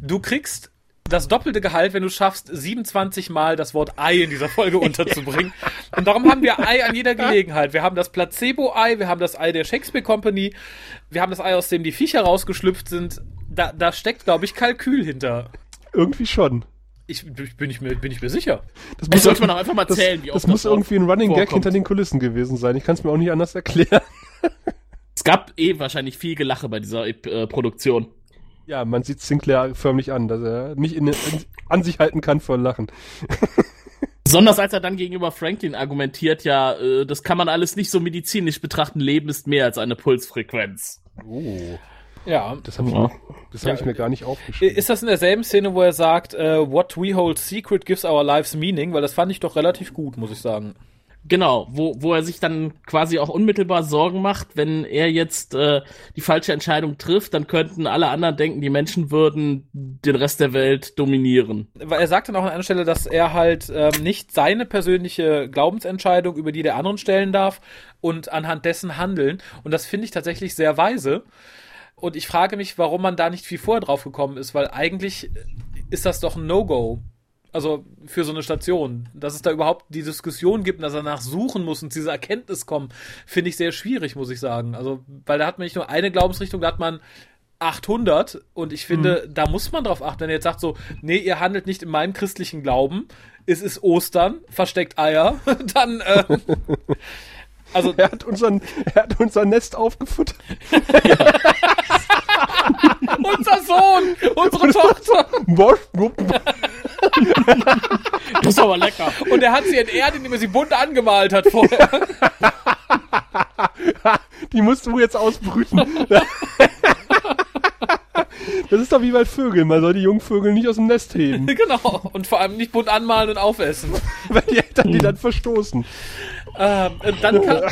du kriegst das doppelte Gehalt, wenn du schaffst, 27 Mal das Wort Ei in dieser Folge unterzubringen. Und darum haben wir Ei an jeder Gelegenheit. Wir haben das Placebo-Ei, wir haben das Ei der Shakespeare Company, wir haben das Ei, aus dem die Viecher rausgeschlüpft sind. Da, da steckt, glaube ich, Kalkül hinter. Irgendwie schon. Ich, bin, ich mir, bin ich mir sicher. Das Das sollte man auch einfach mal das, zählen, wie oft das muss Wort irgendwie ein Running Gag vorkommt. hinter den Kulissen gewesen sein. Ich kann es mir auch nicht anders erklären. Es gab eh wahrscheinlich viel Gelache bei dieser äh, Produktion. Ja, man sieht Sinclair förmlich an, dass er nicht in, in, an sich halten kann vor Lachen. Besonders als er dann gegenüber Franklin argumentiert, ja, äh, das kann man alles nicht so medizinisch betrachten, Leben ist mehr als eine Pulsfrequenz. Oh, Ja. das habe ich, Ja. das hab Ja. ich mir gar nicht aufgeschrieben. Ist das in derselben Szene, wo er sagt, äh, what we hold secret gives our lives meaning? Weil das fand ich doch relativ gut, muss ich sagen. Genau, wo, wo er sich dann quasi auch unmittelbar Sorgen macht, wenn er jetzt äh, die falsche Entscheidung trifft, dann könnten alle anderen denken, die Menschen würden den Rest der Welt dominieren. Weil er sagt dann auch an einer Stelle, dass er halt ähm, nicht seine persönliche Glaubensentscheidung über die der anderen stellen darf und anhand dessen handeln. Und das finde ich tatsächlich sehr weise. Und ich frage mich, warum man da nicht viel vorher drauf gekommen ist, weil eigentlich ist das doch ein No-Go. Also für so eine Station. Dass es da überhaupt die Diskussion gibt und dass er danach suchen muss und zu dieser Erkenntnis kommen, finde ich sehr schwierig, muss ich sagen. Also, weil da hat man nicht nur eine Glaubensrichtung, da hat man 800 und ich finde, da muss man drauf achten, wenn er jetzt sagt so, nee, ihr handelt nicht in meinem christlichen Glauben, es ist Ostern, versteckt Eier, dann, äh, also, Er hat, unseren, er hat unser Nest aufgefuttert. unser Sohn, unsere Tochter, Bosch, Das ist aber lecker. und er hat sie entehrt, indem er sie bunt angemalt hat vorher. Die musst du jetzt ausbrüten. Das ist doch wie bei Vögeln. Man soll die Jungvögel nicht aus dem Nest heben, genau, und vor allem nicht bunt anmalen und aufessen. weil die Eltern die dann verstoßen. Ähm, dann kam,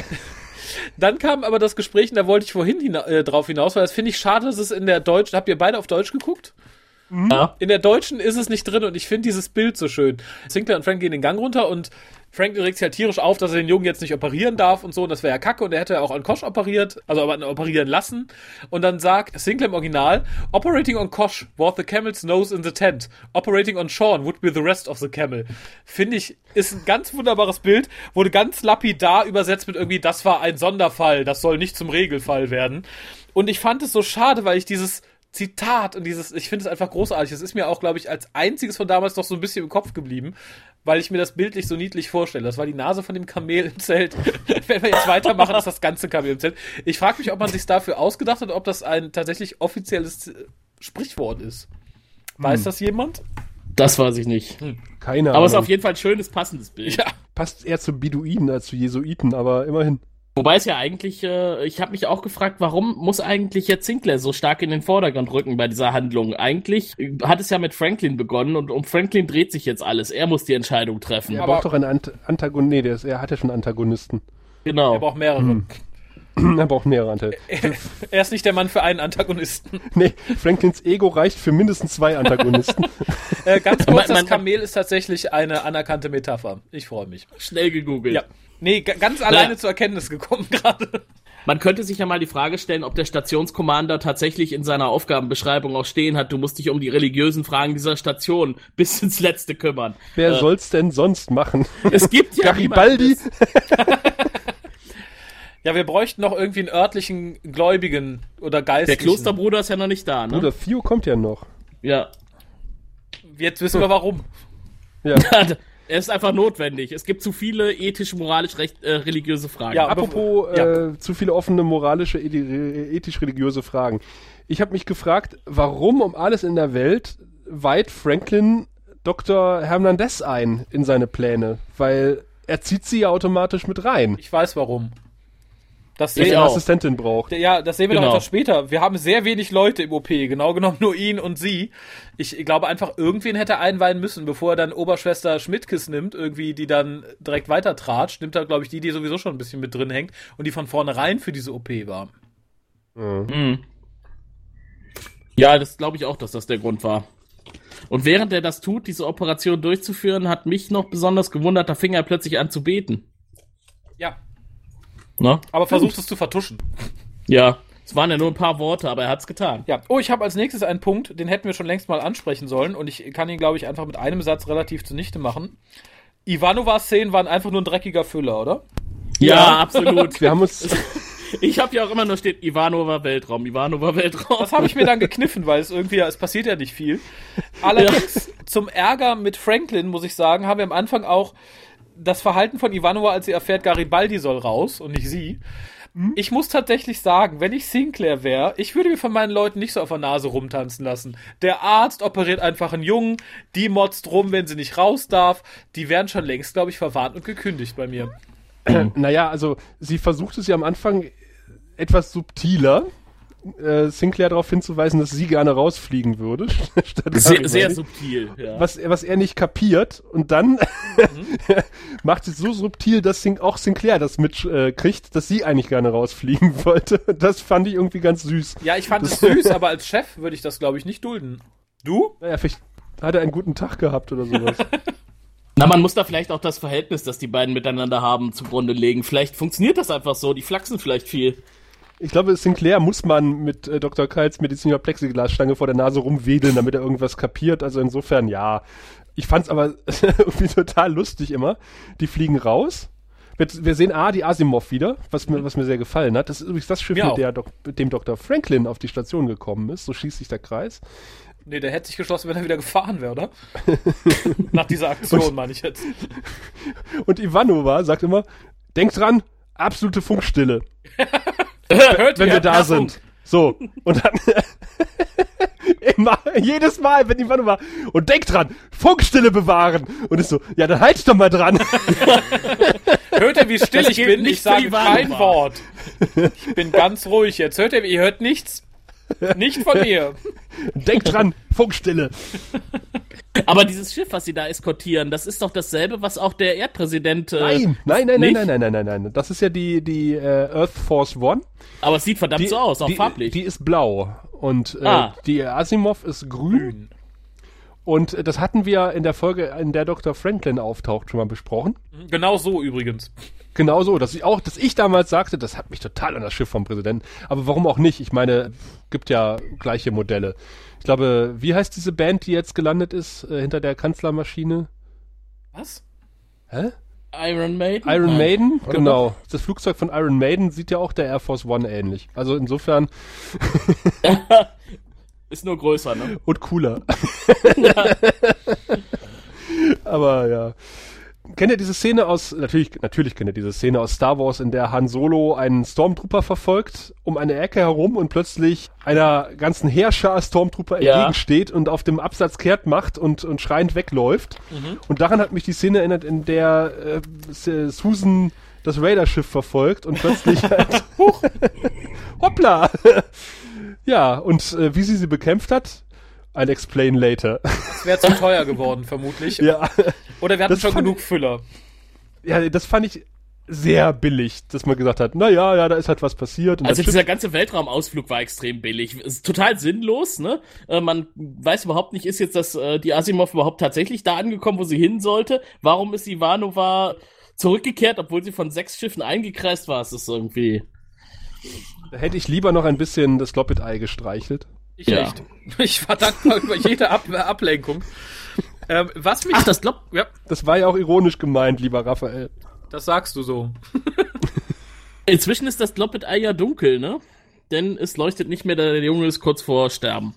dann kam aber das Gespräch, und da wollte ich vorhin hina äh, drauf hinaus, weil das finde ich schade, dass es in der Deutschen, habt ihr beide auf Deutsch geguckt? Ja. In der Deutschen ist es nicht drin und ich finde dieses Bild so schön. Sinclair und Frank gehen den Gang runter und Frank regt sich halt tierisch auf, dass er den Jungen jetzt nicht operieren darf und so. Und das wäre ja kacke. Und er hätte ja auch an Kosch operiert, also aber operieren lassen. Und dann sagt Sinclair im Original, Operating on Kosch was the camel's nose in the tent. Operating on Sean would be the rest of the camel. Finde ich, ist ein ganz wunderbares Bild. Wurde ganz lapidar übersetzt mit irgendwie, das war ein Sonderfall. Das soll nicht zum Regelfall werden. Und ich fand es so schade, weil ich dieses Zitat und dieses, ich finde es einfach großartig. Es ist mir auch, glaube ich, als einziges von damals noch so ein bisschen im Kopf geblieben, weil ich mir das bildlich so niedlich vorstelle. Das war die Nase von dem Kamel im Zelt. Wenn wir jetzt weitermachen, ist das ganze Kamel im Zelt. Ich frage mich, ob man sich dafür ausgedacht hat, ob das ein tatsächlich offizielles Sprichwort ist. Weiß das jemand? Das weiß ich nicht. Keine Aber es ist Ahnung. auf jeden Fall ein schönes, passendes Bild. Ja. Passt eher zu Beduinen als zu Jesuiten, aber immerhin. Wobei es ja eigentlich, äh, ich habe mich auch gefragt, warum muss eigentlich jetzt Sinclair so stark in den Vordergrund rücken bei dieser Handlung? Eigentlich hat es ja mit Franklin begonnen und um Franklin dreht sich jetzt alles. Er muss die Entscheidung treffen. Er braucht doch einen Ant Antagonisten. Nee, der ist, er hat ja schon Antagonisten. Genau. Er braucht mehrere. er braucht mehrere Ante. Er ist nicht der Mann für einen Antagonisten. Nee, Franklins Ego reicht für mindestens zwei Antagonisten. Äh, ganz kurz, Man- das Kamel ist tatsächlich eine anerkannte Metapher. Ich freue mich. Schnell gegoogelt. Ja. Nee, ga- ganz alleine zur Erkenntnis gekommen gerade. Man könnte sich ja mal die Frage stellen, ob der Stationskommander tatsächlich in seiner Aufgabenbeschreibung auch stehen hat, du musst dich um die religiösen Fragen dieser Station bis ins Letzte kümmern. Wer Äh, soll's denn sonst machen? Es gibt ja Garibaldi? Ja, wir bräuchten noch irgendwie einen örtlichen Gläubigen oder Der Geistlichen. Klosterbruder ist ja noch nicht da, ne? Bruder, Fio kommt ja noch. Ja. Jetzt wissen wir warum. Ja. Er ist einfach notwendig. Es gibt zu viele ethisch, moralisch, recht, äh, religiöse Fragen. Ja, Apropos Ja. äh, zu viele offene moralische, eth- ethisch-religiöse Fragen. Ich habe mich gefragt, warum um alles in der Welt weiht Franklin Dr. Hernandez ein in seine Pläne? Weil er zieht sie ja automatisch mit rein, Ich weiß warum. Das Ich wenn sehen, er eine auch. Assistentin braucht. ja, das sehen wir Genau. noch etwas später. Wir haben sehr wenig Leute im OP, genau genommen nur ihn und sie. Ich glaube einfach, irgendwen hätte er einweihen müssen, bevor er dann Oberschwester Schmidtkes nimmt, irgendwie, die dann direkt weiter tratscht. Nimmt er, glaube ich, die, die sowieso schon ein bisschen mit drin hängt und die von vornherein für diese OP war. Mhm. Ja, das glaube ich auch, dass das der Grund war. Und während er das tut, diese Operation durchzuführen, hat mich noch besonders gewundert, da fing er plötzlich an zu beten. Ja. Ne? Aber versucht es zu vertuschen. Ja, es waren ja nur ein paar Worte, aber er hat's getan. Ja. Oh, ich habe als nächstes einen Punkt, den hätten wir schon längst mal ansprechen sollen und ich kann ihn, glaube ich, einfach mit einem Satz relativ zunichte machen. Ivanovas Szenen waren einfach nur ein dreckiger Füller, oder? Ja, Ja. absolut. Wir haben uns, Ich habe ja auch immer nur steht Ivanova Weltraum, Ivanova Weltraum. Das habe ich mir dann gekniffen, weil es irgendwie, es passiert ja nicht viel. Allerdings, zum Ärger mit Franklin, muss ich sagen, haben wir am Anfang auch das Verhalten von Ivanova, als sie erfährt, Garibaldi soll raus und nicht sie. Ich muss tatsächlich sagen, wenn ich Sinclair wäre, ich würde mir von meinen Leuten nicht so auf der Nase rumtanzen lassen. Der Arzt operiert einfach einen Jungen, die motzt rum, wenn sie nicht raus darf. Die wären schon längst, glaube ich, verwarnt und gekündigt bei mir. naja, also sie versucht es ja am Anfang etwas subtiler, äh, Sinclair darauf hinzuweisen, dass sie gerne rausfliegen würde. statt Sehr, sehr subtil. Ja. was, was er nicht kapiert und dann macht es so subtil, dass Sin auch Sinclair das mitkriegt, äh, kriegt, dass sie eigentlich gerne rausfliegen wollte. Das fand ich irgendwie ganz süß. Ja, ich fand es süß, aber als Chef würde ich das, glaube ich, nicht dulden. Du? Naja, vielleicht hat er einen guten Tag gehabt oder sowas. Na, man muss da vielleicht auch das Verhältnis, das die beiden miteinander haben, zugrunde legen. Vielleicht funktioniert das einfach so, die flachsen vielleicht viel. Ich glaube, Sinclair muss man mit äh, Dr. Kyles medizinischer Plexiglasstange vor der Nase rumwedeln, damit er irgendwas kapiert. Also insofern, ja. Ich fand's aber irgendwie total lustig immer. Die fliegen raus. Wir, wir sehen A, die Asimov wieder, was mir, was mir sehr gefallen hat. Das ist übrigens das Schiff, mit, der, mit dem Dr. Franklin auf die Station gekommen ist. So schließt sich der Kreis. Nee, der hätte sich geschlossen, wenn er wieder gefahren wäre, oder? Nach dieser Aktion, meine ich jetzt. Und Ivanova sagt immer, denkt dran, absolute Funkstille, Hört wenn wir da Ja, sind. So. Und dann immer, jedes Mal, wenn Ivanova, und denkt dran, Funkstille bewahren. Und ist so, ja, dann halt doch mal dran. Hört ihr, wie still Das ich bin? nicht Ich sage kein Wort. Ich bin ganz ruhig jetzt. Hört ihr, ihr hört nichts? Nicht von mir. denkt dran, Funkstille. Aber dieses Schiff, was sie da eskortieren, das ist doch dasselbe, was auch der Erdpräsident. Äh, Nein, nein, nein, nein, nicht? nein, nein, nein, nein, nein. Das ist ja die, die äh, Earth Force One. Aber es sieht verdammt Die, so aus, auch die, farblich. Die ist blau. Und äh, Ah. die Asimov ist grün. Und äh, das hatten wir in der Folge, in der Dr. Franklin auftaucht, schon mal besprochen. Genau so übrigens. Genauso, dass ich auch, dass ich damals sagte, das hat mich total an das Schiff vom Präsidenten. Aber warum auch nicht? Ich meine, gibt ja gleiche Modelle. Ich glaube, wie heißt diese Band, die jetzt gelandet ist, äh, hinter der Kanzlermaschine? Was? Hä? Iron Maiden? Iron Nein. Maiden? Oder Genau. Das Flugzeug von Iron Maiden sieht ja auch der Air Force One ähnlich. Also insofern, Ist nur größer, ne? und cooler. Aber ja. Kennt ihr diese Szene aus, natürlich, natürlich kennt ihr diese Szene aus Star Wars, in der Han Solo einen Stormtrooper verfolgt, um eine Ecke herum und plötzlich einer ganzen Heerschar Stormtrooper Ja. entgegensteht und auf dem Absatz kehrt macht und, und schreiend wegläuft. Und daran hat mich die Szene erinnert, in der äh, Susan das Raider-Schiff verfolgt und plötzlich halt, huch, hoppla. ja, und äh, wie sie sie bekämpft hat, I'll explain later. Das wäre zu teuer geworden, vermutlich. ja. Oder wir hatten Das schon genug Füller. ja, das fand ich sehr billig, dass man gesagt hat, na ja, da ist halt was passiert. Also dieser ganze Weltraumausflug war extrem billig. Ist total sinnlos, ne? Äh, man weiß überhaupt nicht, ist jetzt das äh, die Asimov überhaupt tatsächlich da angekommen, wo sie hin sollte? Warum ist Ivanova zurückgekehrt, obwohl sie von sechs Schiffen eingekreist war? Es ist irgendwie. da hätte ich lieber noch ein bisschen das Loppet-Ei gestreichelt. Ich Ja. nicht. Ich war dankbar über jede Ab Ablenkung. Ähm, was mich. Ach, das Lob. ja, Das war ja auch ironisch gemeint, lieber Raphael. das sagst du so. Inzwischen ist das Loppet-Ei ja dunkel, ne? Denn es leuchtet nicht mehr, der Junge ist kurz vor Sterben.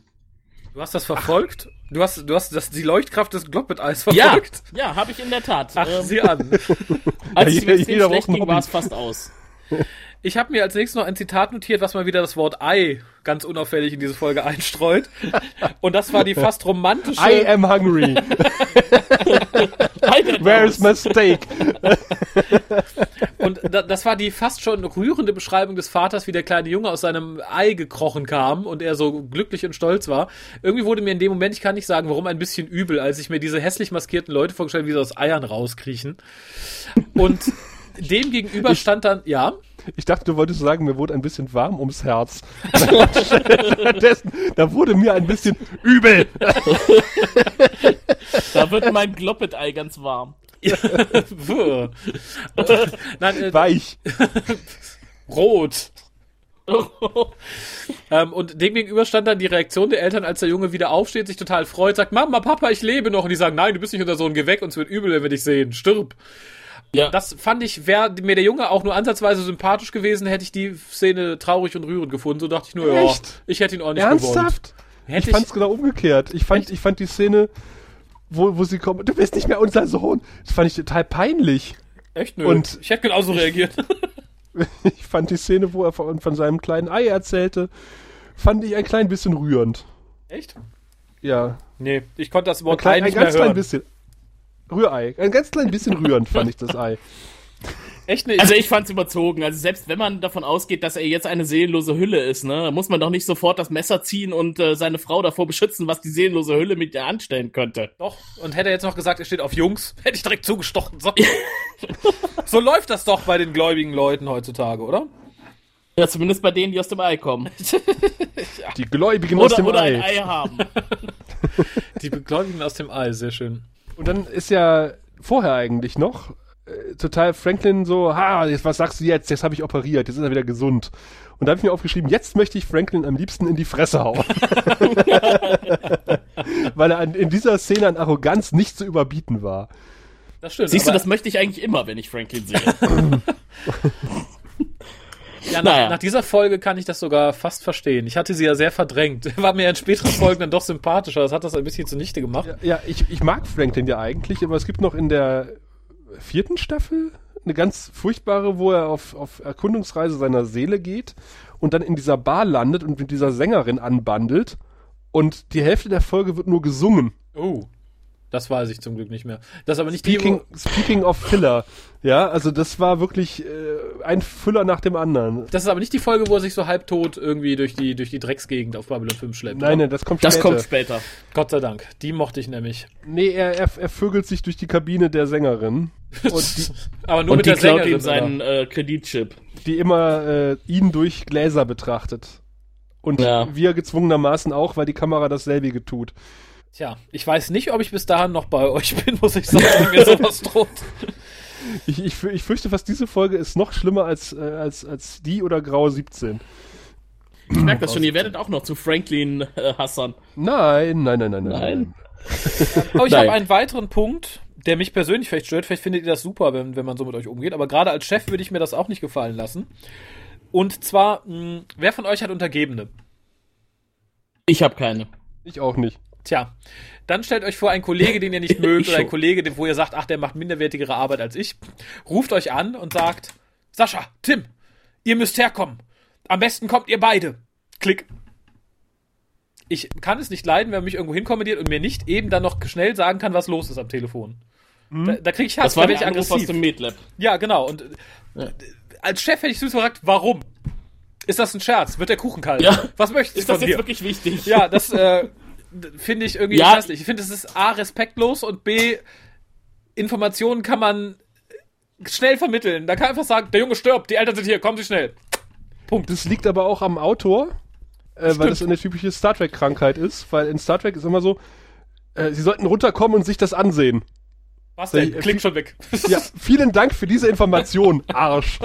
Du hast das verfolgt? Du hast, du hast das, die Leuchtkraft des Gloppet-Eis Ja, verfolgt? ja, habe ich in der Tat. Ach, Ähm, sieh an. als Ja, jeder ein ging, war es fast aus. Ich habe mir als nächstes noch ein Zitat notiert, was mal wieder das Wort Ei ganz unauffällig in diese Folge einstreut. Und das war die fast romantische. I am hungry. Alter, Where's my steak? Und da, das war die fast schon rührende Beschreibung des Vaters, wie der kleine Junge aus seinem Ei gekrochen kam und er so glücklich und stolz war. Irgendwie wurde mir in dem Moment, ich kann nicht sagen, warum, ein bisschen übel, als ich mir diese hässlich maskierten Leute vorgestellt habe, wie sie aus Eiern rauskriechen. Und dem gegenüber stand dann, ja. Ich dachte, du wolltest sagen, mir wurde ein bisschen warm ums Herz. Stattdessen, da wurde mir ein bisschen übel. Da wird mein Gloppet-Ei ganz warm. Nein, äh, Weich. rot. ähm, und dem gegenüber stand dann die Reaktion der Eltern, als der Junge wieder aufsteht, sich total freut, sagt, Mama, Papa, ich lebe noch. Und die sagen, nein, du bist nicht unser Sohn, geh weg, uns wird übel, wenn wir dich sehen, stirb. Ja. Das fand ich, wäre mir der Junge auch nur ansatzweise sympathisch gewesen, hätte ich die Szene traurig und rührend gefunden. So dachte ich nur, ja, Echt? ich hätte ihn auch nicht gewollt. Ernsthaft? Hätte ich fand's genau umgekehrt. Ich fand, ich fand die Szene, wo, wo sie kommen, du bist nicht mehr unser Sohn. Das fand ich total peinlich. Echt nö. Und- ich hätte genauso reagiert. Ich fand die Szene, wo er von, von seinem kleinen Ei erzählte, fand ich ein klein bisschen rührend. Echt? Ja. Nee, ich konnte das Ein, Wort klein, Ei ein nicht ganz mehr klein hören. bisschen. Rührei. Ein ganz klein bisschen rührend fand ich das Ei. Echt nicht. Also ich fand's überzogen. Also selbst wenn man davon ausgeht, dass er jetzt eine seelenlose Hülle ist, ne, muss man doch nicht sofort das Messer ziehen und äh, seine Frau davor beschützen, was die seelenlose Hülle mit ihr anstellen könnte. Doch, und hätte er jetzt noch gesagt, er steht auf Jungs, hätte ich direkt zugestochen. So, so läuft das doch bei den gläubigen Leuten heutzutage, oder? Ja, zumindest bei denen, die aus dem Ei kommen. Die Gläubigen aus Oder, dem oder Ei. ein Ei haben. Die Gläubigen aus dem Ei, sehr schön. Und dann ist ja vorher eigentlich noch äh, total Franklin so, ha, jetzt, was sagst du jetzt? Jetzt habe ich operiert, jetzt ist er wieder gesund. Und da habe ich mir aufgeschrieben, jetzt möchte ich Franklin am liebsten in die Fresse hauen. Weil er an, in dieser Szene an Arroganz nicht zu überbieten war. Das stimmt. Siehst du, das möchte ich eigentlich immer, wenn ich Franklin sehe. Ja, nach, Naja. nach dieser Folge kann ich das sogar fast verstehen. Ich hatte sie ja sehr verdrängt. War mir in späteren Folgen dann doch sympathischer. Das hat das ein bisschen zunichte gemacht. Ja, ja ich, ich mag Franklin ja eigentlich, aber es gibt noch in der vierten Staffel eine ganz furchtbare, wo er auf, auf Erkundungsreise seiner Seele geht und dann in dieser Bar landet und mit dieser Sängerin anbandelt und die Hälfte der Folge wird nur gesungen. Oh. Das weiß ich zum Glück nicht mehr. Das ist aber nicht die, Speaking, wo, speaking of Filler. Ja, also das war wirklich äh, ein Füller nach dem anderen. das ist aber nicht die Folge, wo er sich so halbtot irgendwie durch die, durch die Drecksgegend auf Babylon 5 schleppt. Nein, nein, das kommt Das später. kommt später. Gott sei Dank. Die mochte ich nämlich. Nee, er, er, er vögelt sich durch die Kabine der Sängerin. Und die, aber nur Und mit die der klaut Sängerin. ihm seinen äh, Kreditchip. die immer äh, ihn durch Gläser betrachtet. Und Ja. wir gezwungenermaßen auch, weil die Kamera dasselbige tut. Tja, ich weiß nicht, ob ich bis dahin noch bei euch bin, muss ich sagen, wenn mir sowas droht. Ich, ich, ich fürchte fast, diese Folge ist noch schlimmer als, äh, als, als die oder Grau 17. Ich merke das schon, ihr werdet auch noch zu Franklin äh, hassern. Nein, nein, nein, nein, nein. Nein. Aber ich Nein. habe einen weiteren Punkt, der mich persönlich vielleicht stört. Vielleicht findet ihr das super, wenn, wenn man so mit euch umgeht. Aber gerade als Chef würde ich mir das auch nicht gefallen lassen. Und zwar, mh, wer von euch hat Untergebene? Ich habe keine. Ich auch nicht. Tja, dann stellt euch vor, ein Kollege, den ihr nicht mögt, oder ein. Kollege, den- wo ihr sagt, ach, der macht minderwertigere Arbeit als ich, ruft euch an und sagt, Sascha, Tim, ihr müsst herkommen. Am besten kommt ihr beide. Klick. Ich kann es nicht leiden, wenn man mich irgendwo hinkommentiert und mir nicht eben dann noch schnell sagen kann, was los ist am Telefon. Da, da kriege ich Hass, Das war da ich Anruf aus aggressiv. dem Medlab. Ja, genau. Und äh, als Chef hätte ich süß gefragt, warum? Ist das ein Scherz? Wird der Kuchen kalt? Ja. Was möchtest du Ist das von jetzt mir? wirklich wichtig? Ja, das äh, finde ich irgendwie Ja. fantastisch. Ich finde, es ist A, respektlos und B, Informationen kann man schnell vermitteln. Da kann einfach sagen, der Junge stirbt, die Eltern sind hier, kommen Sie schnell. Das liegt aber auch am Autor, äh, weil das eine typische Star Trek-Krankheit ist, weil in Star Trek ist immer so, äh, sie sollten runterkommen und sich das ansehen. Was denn? Äh, Klingt schon weg. Ja, vielen Dank für diese Information, Arsch.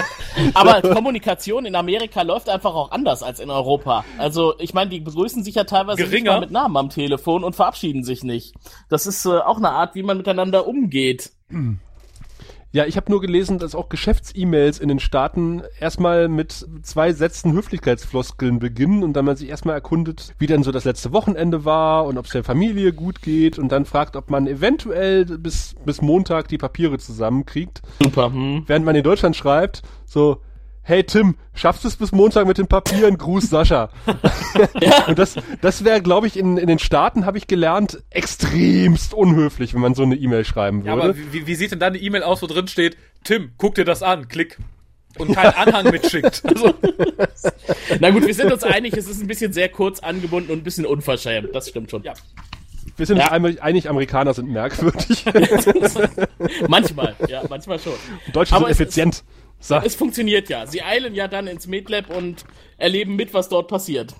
Aber Kommunikation in Amerika läuft einfach auch anders als in Europa. Also, ich meine, die begrüßen sich ja teilweise nicht Geringer. mal mit Namen am Telefon und verabschieden sich nicht. Das ist äh, auch eine Art, wie man miteinander umgeht. Ja, ich habe nur gelesen, dass auch Geschäfts-E-Mails in den Staaten erstmal mit zwei Sätzen Höflichkeitsfloskeln beginnen und dann man sich erstmal erkundet, wie denn so das letzte Wochenende war und ob es der Familie gut geht und dann fragt, ob man eventuell bis, bis Montag die Papiere zusammenkriegt. Super. Hm. Während man in Deutschland schreibt, so, hey Tim, schaffst du es bis Montag mit den Papieren? Gruß Sascha. Und das, das wäre, glaube ich, in, in den Staaten, habe ich gelernt, extremst unhöflich, wenn man so eine E-Mail schreiben Ja, würde. aber wie, wie sieht denn dann eine E-Mail aus, wo drin steht, Tim, guck dir das an, klick. Und keinen Anhang mitschickt. Also, Na gut, wir sind uns einig, es ist ein bisschen sehr kurz angebunden und ein bisschen unverschämt. Das stimmt schon. Ja. Wir sind Ja. uns einig, Amerikaner sind merkwürdig. manchmal, ja, manchmal schon. Deutsche Aber sind effizient. So. Es funktioniert ja. Sie eilen ja dann ins MedLab und erleben mit, was dort passiert.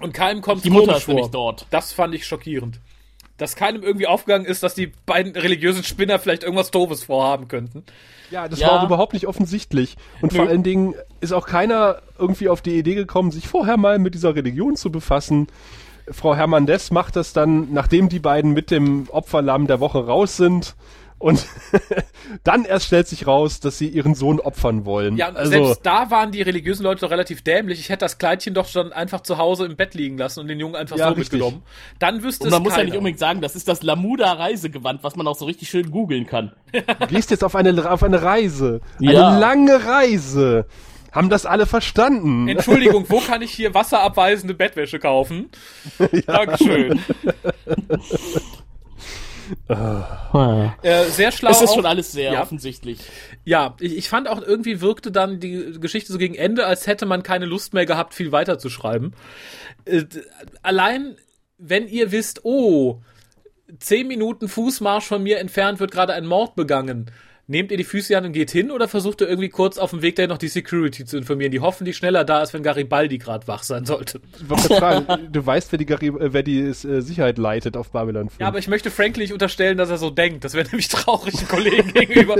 Und keinem kommt Die Mutter ist nämlich vor. dort. Das fand ich schockierend. Dass keinem irgendwie aufgegangen ist, dass die beiden religiösen Spinner vielleicht irgendwas Doofes vorhaben könnten. Ja, das Ja. war auch überhaupt nicht offensichtlich. Und vor Nö. allen Dingen ist auch keiner irgendwie auf die Idee gekommen, sich vorher mal mit dieser Religion zu befassen. Frau Hernandez macht das dann, nachdem die beiden mit dem Opferlamm der Woche raus sind. Und dann erst stellt sich raus, dass sie ihren Sohn opfern wollen. Ja, und also, selbst da waren die religiösen Leute doch relativ dämlich. Ich hätte das Kleidchen doch schon einfach zu Hause im Bett liegen lassen und den Jungen einfach Ja, so richtig. mitgenommen. Dann wüsste Und es man muss ja keiner. nicht unbedingt sagen, das ist das Lamuda-Reisegewand, was man auch so richtig schön googeln kann. du gehst jetzt auf eine, auf eine Reise. Ja. Eine lange Reise. Haben das alle verstanden? Entschuldigung, wo kann ich hier wasserabweisende Bettwäsche kaufen? Dankeschön. Äh, sehr schlau. Es ist auch. schon alles sehr Ja. offensichtlich. Ja, ich, ich fand auch irgendwie wirkte dann die Geschichte so gegen Ende, als hätte man keine Lust mehr gehabt, viel weiter zu schreiben. Äh, allein, wenn ihr wisst, oh, zehn Minuten Fußmarsch von mir entfernt wird gerade ein Mord begangen. Nehmt ihr die Füße an und geht hin oder versucht ihr irgendwie kurz auf dem Weg dahin noch die Security zu informieren, die hoffentlich schneller da ist, wenn Garibaldi gerade wach sein sollte? Fragen, du weißt, wer die, Gari äh, wer die äh, Sicherheit leitet auf Babylon 5. Ja, aber ich möchte Franklin nicht unterstellen, dass er so denkt. Das wäre nämlich traurig den Kollegen gegenüber.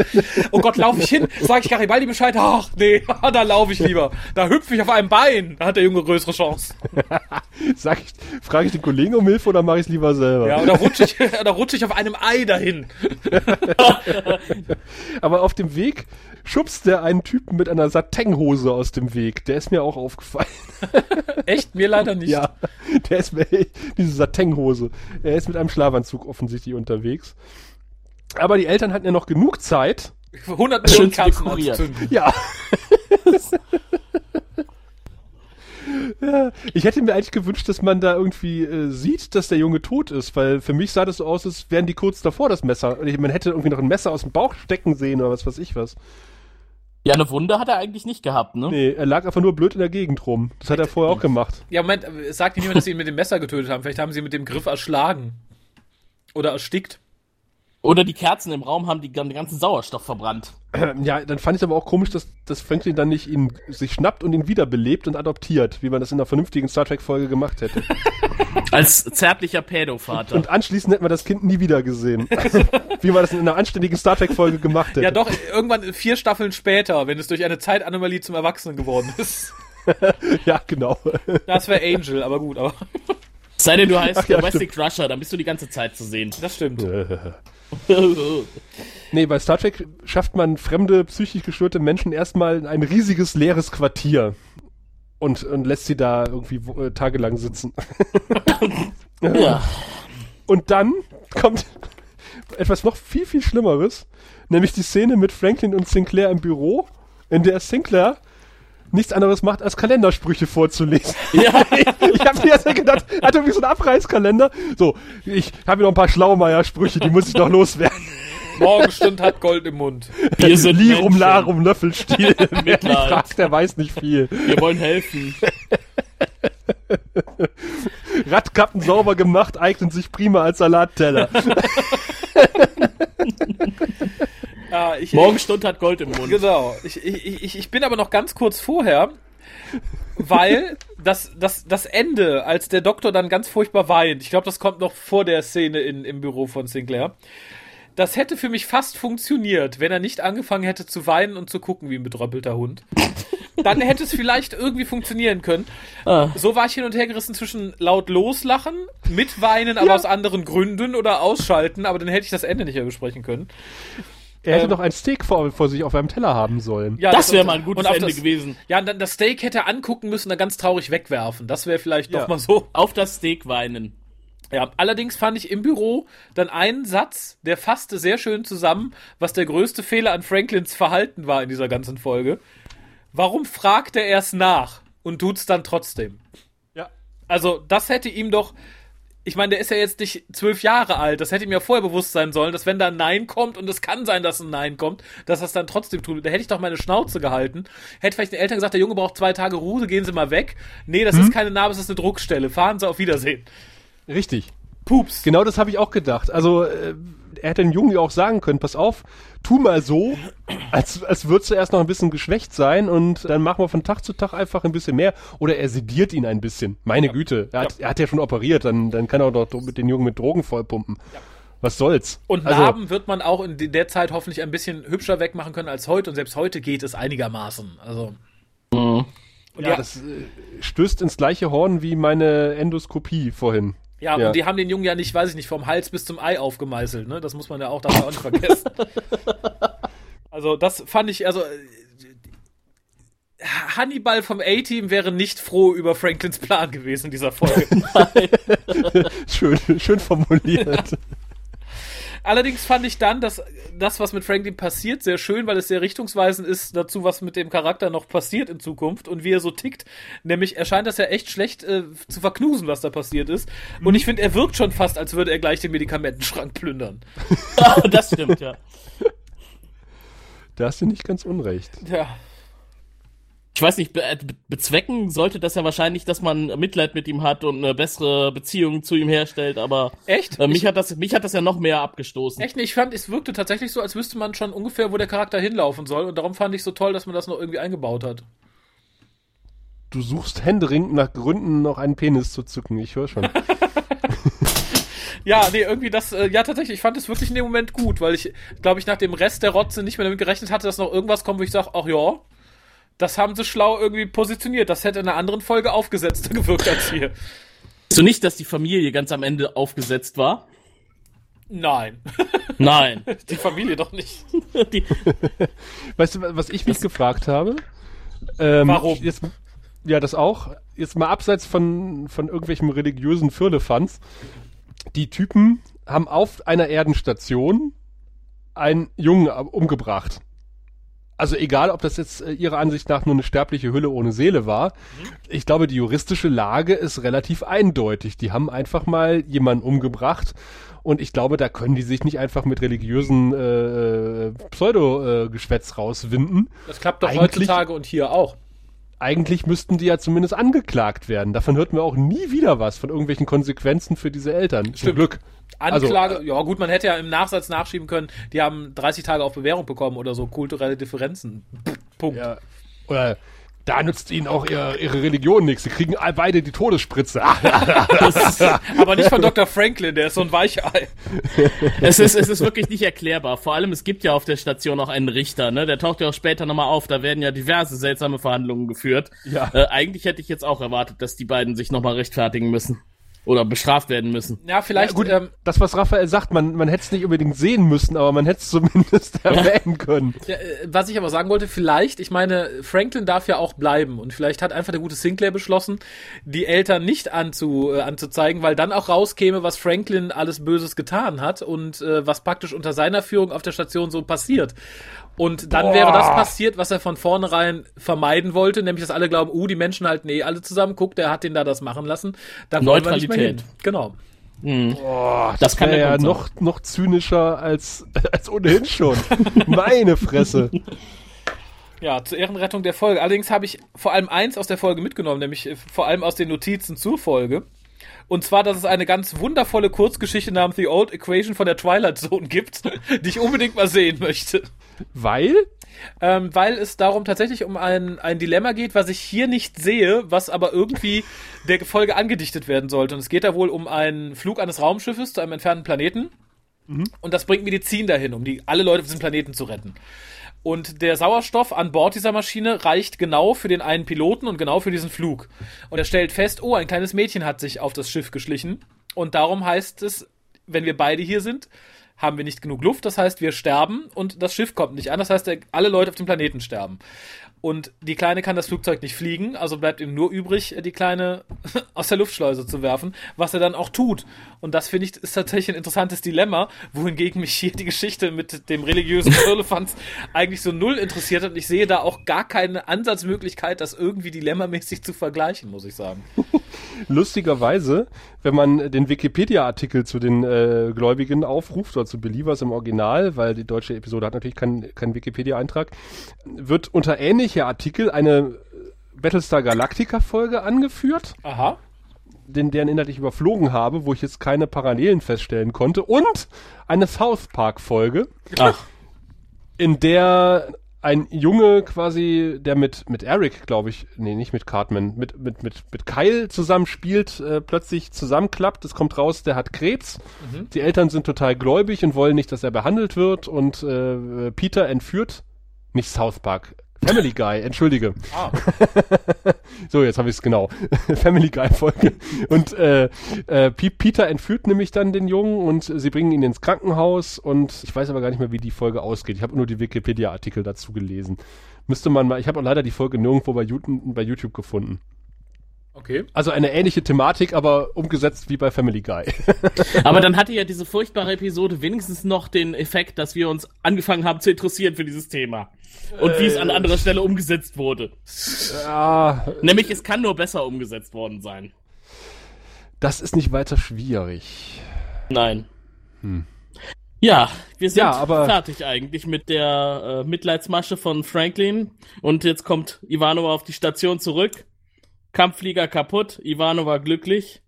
Oh Gott, laufe ich hin? Sag ich Garibaldi Bescheid? Ach, nee, da laufe ich lieber. Da hüpfe ich auf einem Bein. Da hat der Junge größere Chance. Sag ich, frage ich den Kollegen um Hilfe oder mache ich es lieber selber? Ja, oder rutsche ich, oder rutsche ich auf einem Ei dahin. Aber auf dem Weg schubst der einen Typen mit einer Satenhose aus dem Weg. Der ist mir auch aufgefallen. Echt? Mir leider nicht. Ja, der ist mir, diese Satenhose. Er ist mit einem Schlafanzug offensichtlich unterwegs. Aber die Eltern hatten ja noch genug Zeit. 100 Millionen Kerzen anzünden. Ja. Ja. Ich hätte mir eigentlich gewünscht, dass man da irgendwie äh, sieht, dass der Junge tot ist, weil für mich sah das so aus, als wären die kurz davor das Messer. Man hätte irgendwie noch ein Messer aus dem Bauch stecken sehen oder was weiß ich was. Ja, eine Wunde hat er eigentlich nicht gehabt, ne? Nee, er lag einfach nur blöd in der Gegend rum. Das hat er vorher auch gemacht. Ja, Moment, es sagt nicht niemand, dass sie ihn mit dem Messer getötet haben. Vielleicht haben sie ihn mit dem Griff erschlagen. Oder erstickt. Oder die Kerzen im Raum haben die, den ganzen Sauerstoff verbrannt. Ja, dann fand ich aber auch komisch, dass, dass Franklin dann nicht ihn sich schnappt und ihn wiederbelebt und adoptiert, wie man das in einer vernünftigen Star Trek-Folge gemacht hätte. Als zärtlicher Pädovater. Und anschließend hätten wir das Kind nie wieder gesehen. wie man das in einer anständigen Star Trek-Folge gemacht hätte. Ja, doch, irgendwann vier Staffeln später, wenn es durch eine Zeitanomalie zum Erwachsenen geworden ist. Ja, genau. Das wäre Angel, aber gut, aber Sei denn, du heißt Ach ja, Domestic Crusher, dann bist du die ganze Zeit zu sehen. das stimmt. nee, bei Star Trek schafft man fremde, psychisch gestörte Menschen erstmal in ein riesiges, leeres Quartier. Und, und lässt sie da irgendwie äh, tagelang sitzen. ja. Und dann kommt etwas noch viel, viel Schlimmeres, nämlich die Szene mit Franklin und Sinclair im Büro, in der Sinclair nichts anderes macht, als Kalendersprüche vorzulesen. ja. Ich habe mir erst gedacht, er hat irgendwie so einen Abreißkalender. So, ich habe hier noch ein paar Schlaumeier-Sprüche, die muss ich noch loswerden. Morgenstund hat Gold im Mund. Wir sind Lirum. Larum Löffelstiel. Mitleid. Ich frag, der weiß nicht viel. Wir wollen helfen. Radkappen sauber gemacht, eignen sich prima als Salatteller. Ah, ich, Morgenstund hat Gold im Mund. Genau. Ich, ich, ich, bin aber noch ganz kurz vorher, weil das, das, das Ende, als der Doktor dann ganz furchtbar weint, ich glaube, das kommt noch vor der Szene in, im Büro von Sinclair. Das hätte für mich fast funktioniert, wenn er nicht angefangen hätte zu weinen und zu gucken wie ein bedröppelter Hund. Dann hätte es vielleicht irgendwie funktionieren können. Ah. So war ich hin und her gerissen zwischen laut loslachen, mitweinen, aber aus anderen Gründen oder ausschalten, aber dann hätte ich das Ende nicht mehr besprechen können. Er hätte Ähm. noch ein Steak vor, vor sich auf einem Teller haben sollen. Ja, Das wäre mal ein gutes Ende das- gewesen. Ja, und dann das Steak hätte er angucken müssen, dann ganz traurig wegwerfen. Das wäre vielleicht Ja. doch mal so. Auf das Steak weinen. Ja, allerdings fand ich im Büro dann einen Satz, der fasste sehr schön zusammen, was der größte Fehler an Franklins Verhalten war in dieser ganzen Folge. Warum fragt er erst nach und tut's dann trotzdem? Ja. Also, das hätte ihm doch. Ich meine, der ist ja jetzt nicht zwölf Jahre alt. Das hätte ihm ja vorher bewusst sein sollen, dass wenn da ein Nein kommt und es kann sein, dass ein Nein kommt, dass es dann trotzdem tut. Da hätte ich doch meine Schnauze gehalten. Hätte vielleicht den Eltern gesagt, der Junge braucht zwei Tage Ruhe, gehen Sie mal weg. Nee, das ist keine Narbe, das ist eine Druckstelle. Fahren Sie auf Wiedersehen. Richtig. Pups. Genau das habe ich auch gedacht. Also äh, er hätte den Jungen ja auch sagen können, pass auf, tu mal so, als, als würdest du erst noch ein bisschen geschwächt sein und dann machen wir von Tag zu Tag einfach ein bisschen mehr. Oder er sediert ihn ein bisschen. Meine Güte, er hat, er hat ja schon operiert, dann, dann kann er doch mit den Jungen mit Drogen vollpumpen. Was soll's? Und Also- Narben wird man auch in der Zeit hoffentlich ein bisschen hübscher wegmachen können als heute. Und selbst heute geht es einigermaßen. Also. Und Ja, ja, das äh, stößt ins gleiche Horn wie meine Endoskopie vorhin. Ja, ja. und die haben den Jungen ja nicht, weiß ich nicht, vom Hals bis zum Ei aufgemeißelt. Ne? Das muss man ja auch dabei auch nicht vergessen. Also das fand ich, also Hannibal vom A-Team wäre nicht froh über Franklins Plan gewesen in dieser Folge. Schön, schön formuliert. Allerdings fand ich dann, dass das, was mit Franklin passiert, sehr schön, weil es sehr richtungsweisend ist dazu, was mit dem Charakter noch passiert in Zukunft und wie er so tickt. Nämlich erscheint das ja echt schlecht äh, zu verknusen, was da passiert ist. Und ich finde, er wirkt schon fast, als würde er gleich den Medikamentenschrank plündern. das stimmt, ja. Da hast du nicht ganz unrecht. Ja. Ich weiß nicht, be be bezwecken sollte das ja wahrscheinlich, dass man Mitleid mit ihm hat und eine bessere Beziehung zu ihm herstellt, aber Echt? äh, mich, Ich- hat das, mich hat das ja noch mehr abgestoßen. Echt nicht. Ich fand, es wirkte tatsächlich so, als wüsste man schon ungefähr, wo der Charakter hinlaufen soll. Und darum fand ich so toll, dass man das noch irgendwie eingebaut hat. Du suchst händeringend nach Gründen, noch einen Penis zu zücken. Ich höre schon. Ja, nee, irgendwie das, äh, ja, tatsächlich, ich fand es wirklich in dem Moment gut, weil ich, glaube ich, nach dem Rest der Rotze nicht mehr damit gerechnet hatte, dass noch irgendwas kommt, wo ich sage, ach ja, das haben sie schlau irgendwie positioniert. Das hätte in einer anderen Folge aufgesetzter gewirkt als hier. So nicht, dass die Familie ganz am Ende aufgesetzt war. Nein, Nein. die Familie doch nicht. die, Weißt du, was ich mich gefragt habe? Ähm, Warum? Jetzt, ja, das auch. Jetzt mal abseits von, von irgendwelchen religiösen Firlefanz. Die Typen haben auf einer Erdenstation einen Jungen ab- umgebracht. Also egal, ob das jetzt äh, ihrer Ansicht nach nur eine sterbliche Hülle ohne Seele war. Ich glaube, die juristische Lage ist relativ eindeutig. Die haben einfach mal jemanden umgebracht und ich glaube, da können die sich nicht einfach mit religiösen äh, Pseudo-Geschwätz rauswinden. Das klappt doch Eigentlich- heutzutage und hier auch. Eigentlich müssten die ja zumindest angeklagt werden. Davon hört man auch nie wieder was von irgendwelchen Konsequenzen für diese Eltern. Zum Stimmt. Glück. Anklage, Also, ja gut, man hätte ja im Nachsatz nachschieben können, die haben 30 Tage auf Bewährung bekommen oder so, kulturelle Differenzen. Punkt. Ja, oder da nützt ihnen auch ihre, ihre Religion nichts. Sie kriegen beide die Todesspritze. Aber nicht von Dr. Franklin, der ist so ein Weichei. es, ist, es ist wirklich nicht erklärbar. Vor allem, es gibt ja auf der Station auch einen Richter, ne? Der taucht ja auch später nochmal auf. Da werden ja diverse seltsame Verhandlungen geführt. Ja. Äh, eigentlich hätte ich jetzt auch erwartet, dass die beiden sich nochmal rechtfertigen müssen. Oder bestraft werden müssen. Ja, vielleicht, gut, ähm, das, was Raphael sagt, man, man hätte es nicht unbedingt sehen müssen, aber man hätte es zumindest erwähnen können. Ja, äh, was ich aber sagen wollte, vielleicht, ich meine, Franklin darf ja auch bleiben und vielleicht hat einfach der gute Sinclair beschlossen, die Eltern nicht anzu, äh, anzuzeigen, weil dann auch rauskäme, was Franklin alles Böses getan hat und äh, was praktisch unter seiner Führung auf der Station so passiert. Und dann wäre das passiert, was er von vornherein vermeiden wollte, nämlich dass alle glauben, uh, die Menschen halten eh alle zusammen, guck, der hat den da das machen lassen. Da wollen wir nicht mehr hin. Neutralität. Genau. Boah, Das kann wär der ja noch, noch zynischer als, als ohnehin schon. Meine Fresse. Ja, zur Ehrenrettung der Folge. Allerdings habe ich vor allem eins aus der Folge mitgenommen, nämlich äh, vor allem aus den Notizen zur Folge. Und zwar, dass es eine ganz wundervolle Kurzgeschichte namens The Old Equation von der Twilight Zone gibt, die ich unbedingt mal sehen möchte. Weil? Ähm, weil es darum tatsächlich um ein, ein Dilemma geht, was ich hier nicht sehe, was aber irgendwie der Folge angedichtet werden sollte. Und es geht da wohl um einen Flug eines Raumschiffes zu einem entfernten Planeten. Und das bringt Medizin dahin, um die, alle Leute auf diesem Planeten zu retten. Und der Sauerstoff an Bord dieser Maschine reicht genau für den einen Piloten und genau für diesen Flug. Und er stellt fest, oh, ein kleines Mädchen hat sich auf das Schiff geschlichen. Und darum heißt es, wenn wir beide hier sind, haben wir nicht genug Luft. Das heißt, wir sterben und das Schiff kommt nicht an. Das heißt, alle Leute auf dem Planeten sterben. Und die Kleine kann das Flugzeug nicht fliegen, also bleibt ihm nur übrig, die Kleine aus der Luftschleuse zu werfen, was er dann auch tut. Und das finde ich ist tatsächlich ein interessantes Dilemma, wohingegen mich hier die Geschichte mit dem religiösen Firlefanz eigentlich so null interessiert hat. Und ich sehe da auch gar keine Ansatzmöglichkeit, das irgendwie dilemmamäßig zu vergleichen, muss ich sagen. Lustigerweise, wenn man den Wikipedia-Artikel zu den äh, Gläubigen aufruft, oder zu Believers im Original, weil die deutsche Episode hat natürlich keinen keinen Wikipedia-Eintrag, wird unter ähnlicher Artikel eine Battlestar Galactica-Folge angeführt. Aha. den deren inhaltlich überflogen habe, wo ich jetzt keine Parallelen feststellen konnte. Und eine South Park-Folge, Ach, in der ein Junge quasi, der mit, mit Eric, glaube ich, nee, nicht mit Cartman, mit, mit, mit, mit Kyle zusammenspielt, äh, plötzlich zusammenklappt. Es kommt raus, der hat Krebs. Die Eltern sind total gläubig und wollen nicht, dass er behandelt wird. Und äh, Peter entführt, nicht South Park, Family Guy, entschuldige. Ah. So, jetzt habe ich es genau. Family Guy Folge. Und äh, äh, Peter entführt nämlich dann den Jungen und sie bringen ihn ins Krankenhaus und ich weiß aber gar nicht mehr, wie die Folge ausgeht. Ich habe nur die Wikipedia-Artikel dazu gelesen. Müsste man mal, ich habe auch leider die Folge nirgendwo bei YouTube, bei YouTube gefunden. Okay. Also eine ähnliche Thematik, aber umgesetzt wie bei Family Guy. aber dann hatte ja diese furchtbare Episode wenigstens noch den Effekt, dass wir uns angefangen haben zu interessieren für dieses Thema. Und wie es an anderer Stelle umgesetzt wurde. ja, Nämlich, es kann nur besser umgesetzt worden sein. das ist nicht weiter schwierig. Nein. Ja, wir sind Ja, aber- fertig eigentlich mit der äh, Mitleidsmasche von Franklin. Und jetzt kommt Ivanova auf die Station zurück. Kampfflieger kaputt, Ivanova glücklich.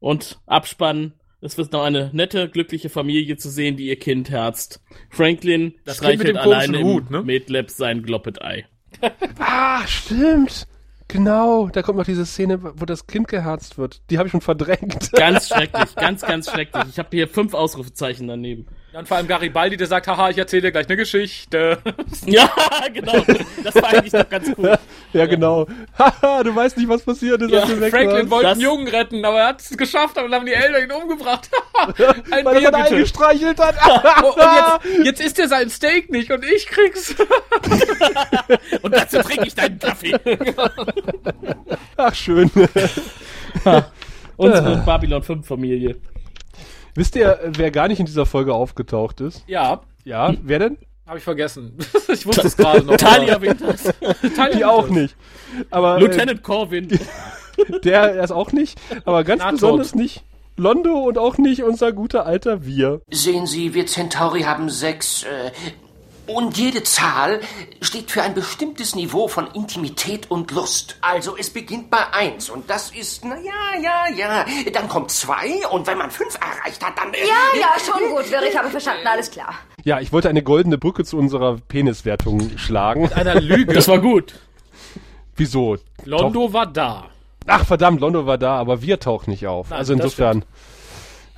Und Abspann. Es wird noch eine nette, glückliche Familie zu sehen, die ihr Kind herzt. Franklin Das streichelt alleine Hut, im ne? Medlab sein Gloppet-Ei. Ah, stimmt. Genau, da kommt noch diese Szene, wo das Kind geherzt wird. Die habe ich schon verdrängt. Ganz schrecklich, ganz, ganz schrecklich. Ich habe hier fünf Ausrufezeichen daneben. Dann vor allem Garibaldi, der sagt, haha, ich erzähle dir gleich eine Geschichte. Ja, genau. Das war eigentlich doch ganz cool. Ja, genau. Haha, du weißt nicht, was passiert ist, Ja, als du weg Franklin wollte Das- einen Jungen retten, aber er hat es geschafft, aber dann haben die Eltern ihn umgebracht. Ein Weil er Bier bitte. eingestreichelt hat. Oh, und jetzt, jetzt isst er sein Steak nicht und ich krieg's. Und dazu trinke ich deinen Kaffee. Ach, schön. Unsere Babylon 5 Familie. Wisst ihr, wer gar nicht in dieser Folge aufgetaucht ist? Ja, Ja, wer denn? habe ich vergessen. Ich wusste es gerade noch. Talia Winters. Talia Die auch nicht. Aber Lieutenant Corwin. äh, der erst auch nicht. Aber ganz Na, besonders tot. nicht Londo und auch nicht unser guter alter Wir. Sehen Sie, wir Centauri haben sechs. Äh, und jede Zahl steht für ein bestimmtes Niveau von Intimität und Lust. Also es beginnt bei eins und das ist, na ja, ja, ja. Dann kommt zwei und wenn man fünf erreicht hat, dann... Ja, ja, schon gut, Wirr, ich habe verstanden, alles klar. Ja, ich wollte eine goldene Brücke zu unserer Peniswertung schlagen. Einer Lüge. Das war gut. Wieso? Londo war da. Ach verdammt, Londo war da, aber wir tauchen nicht auf. Nein, also insofern,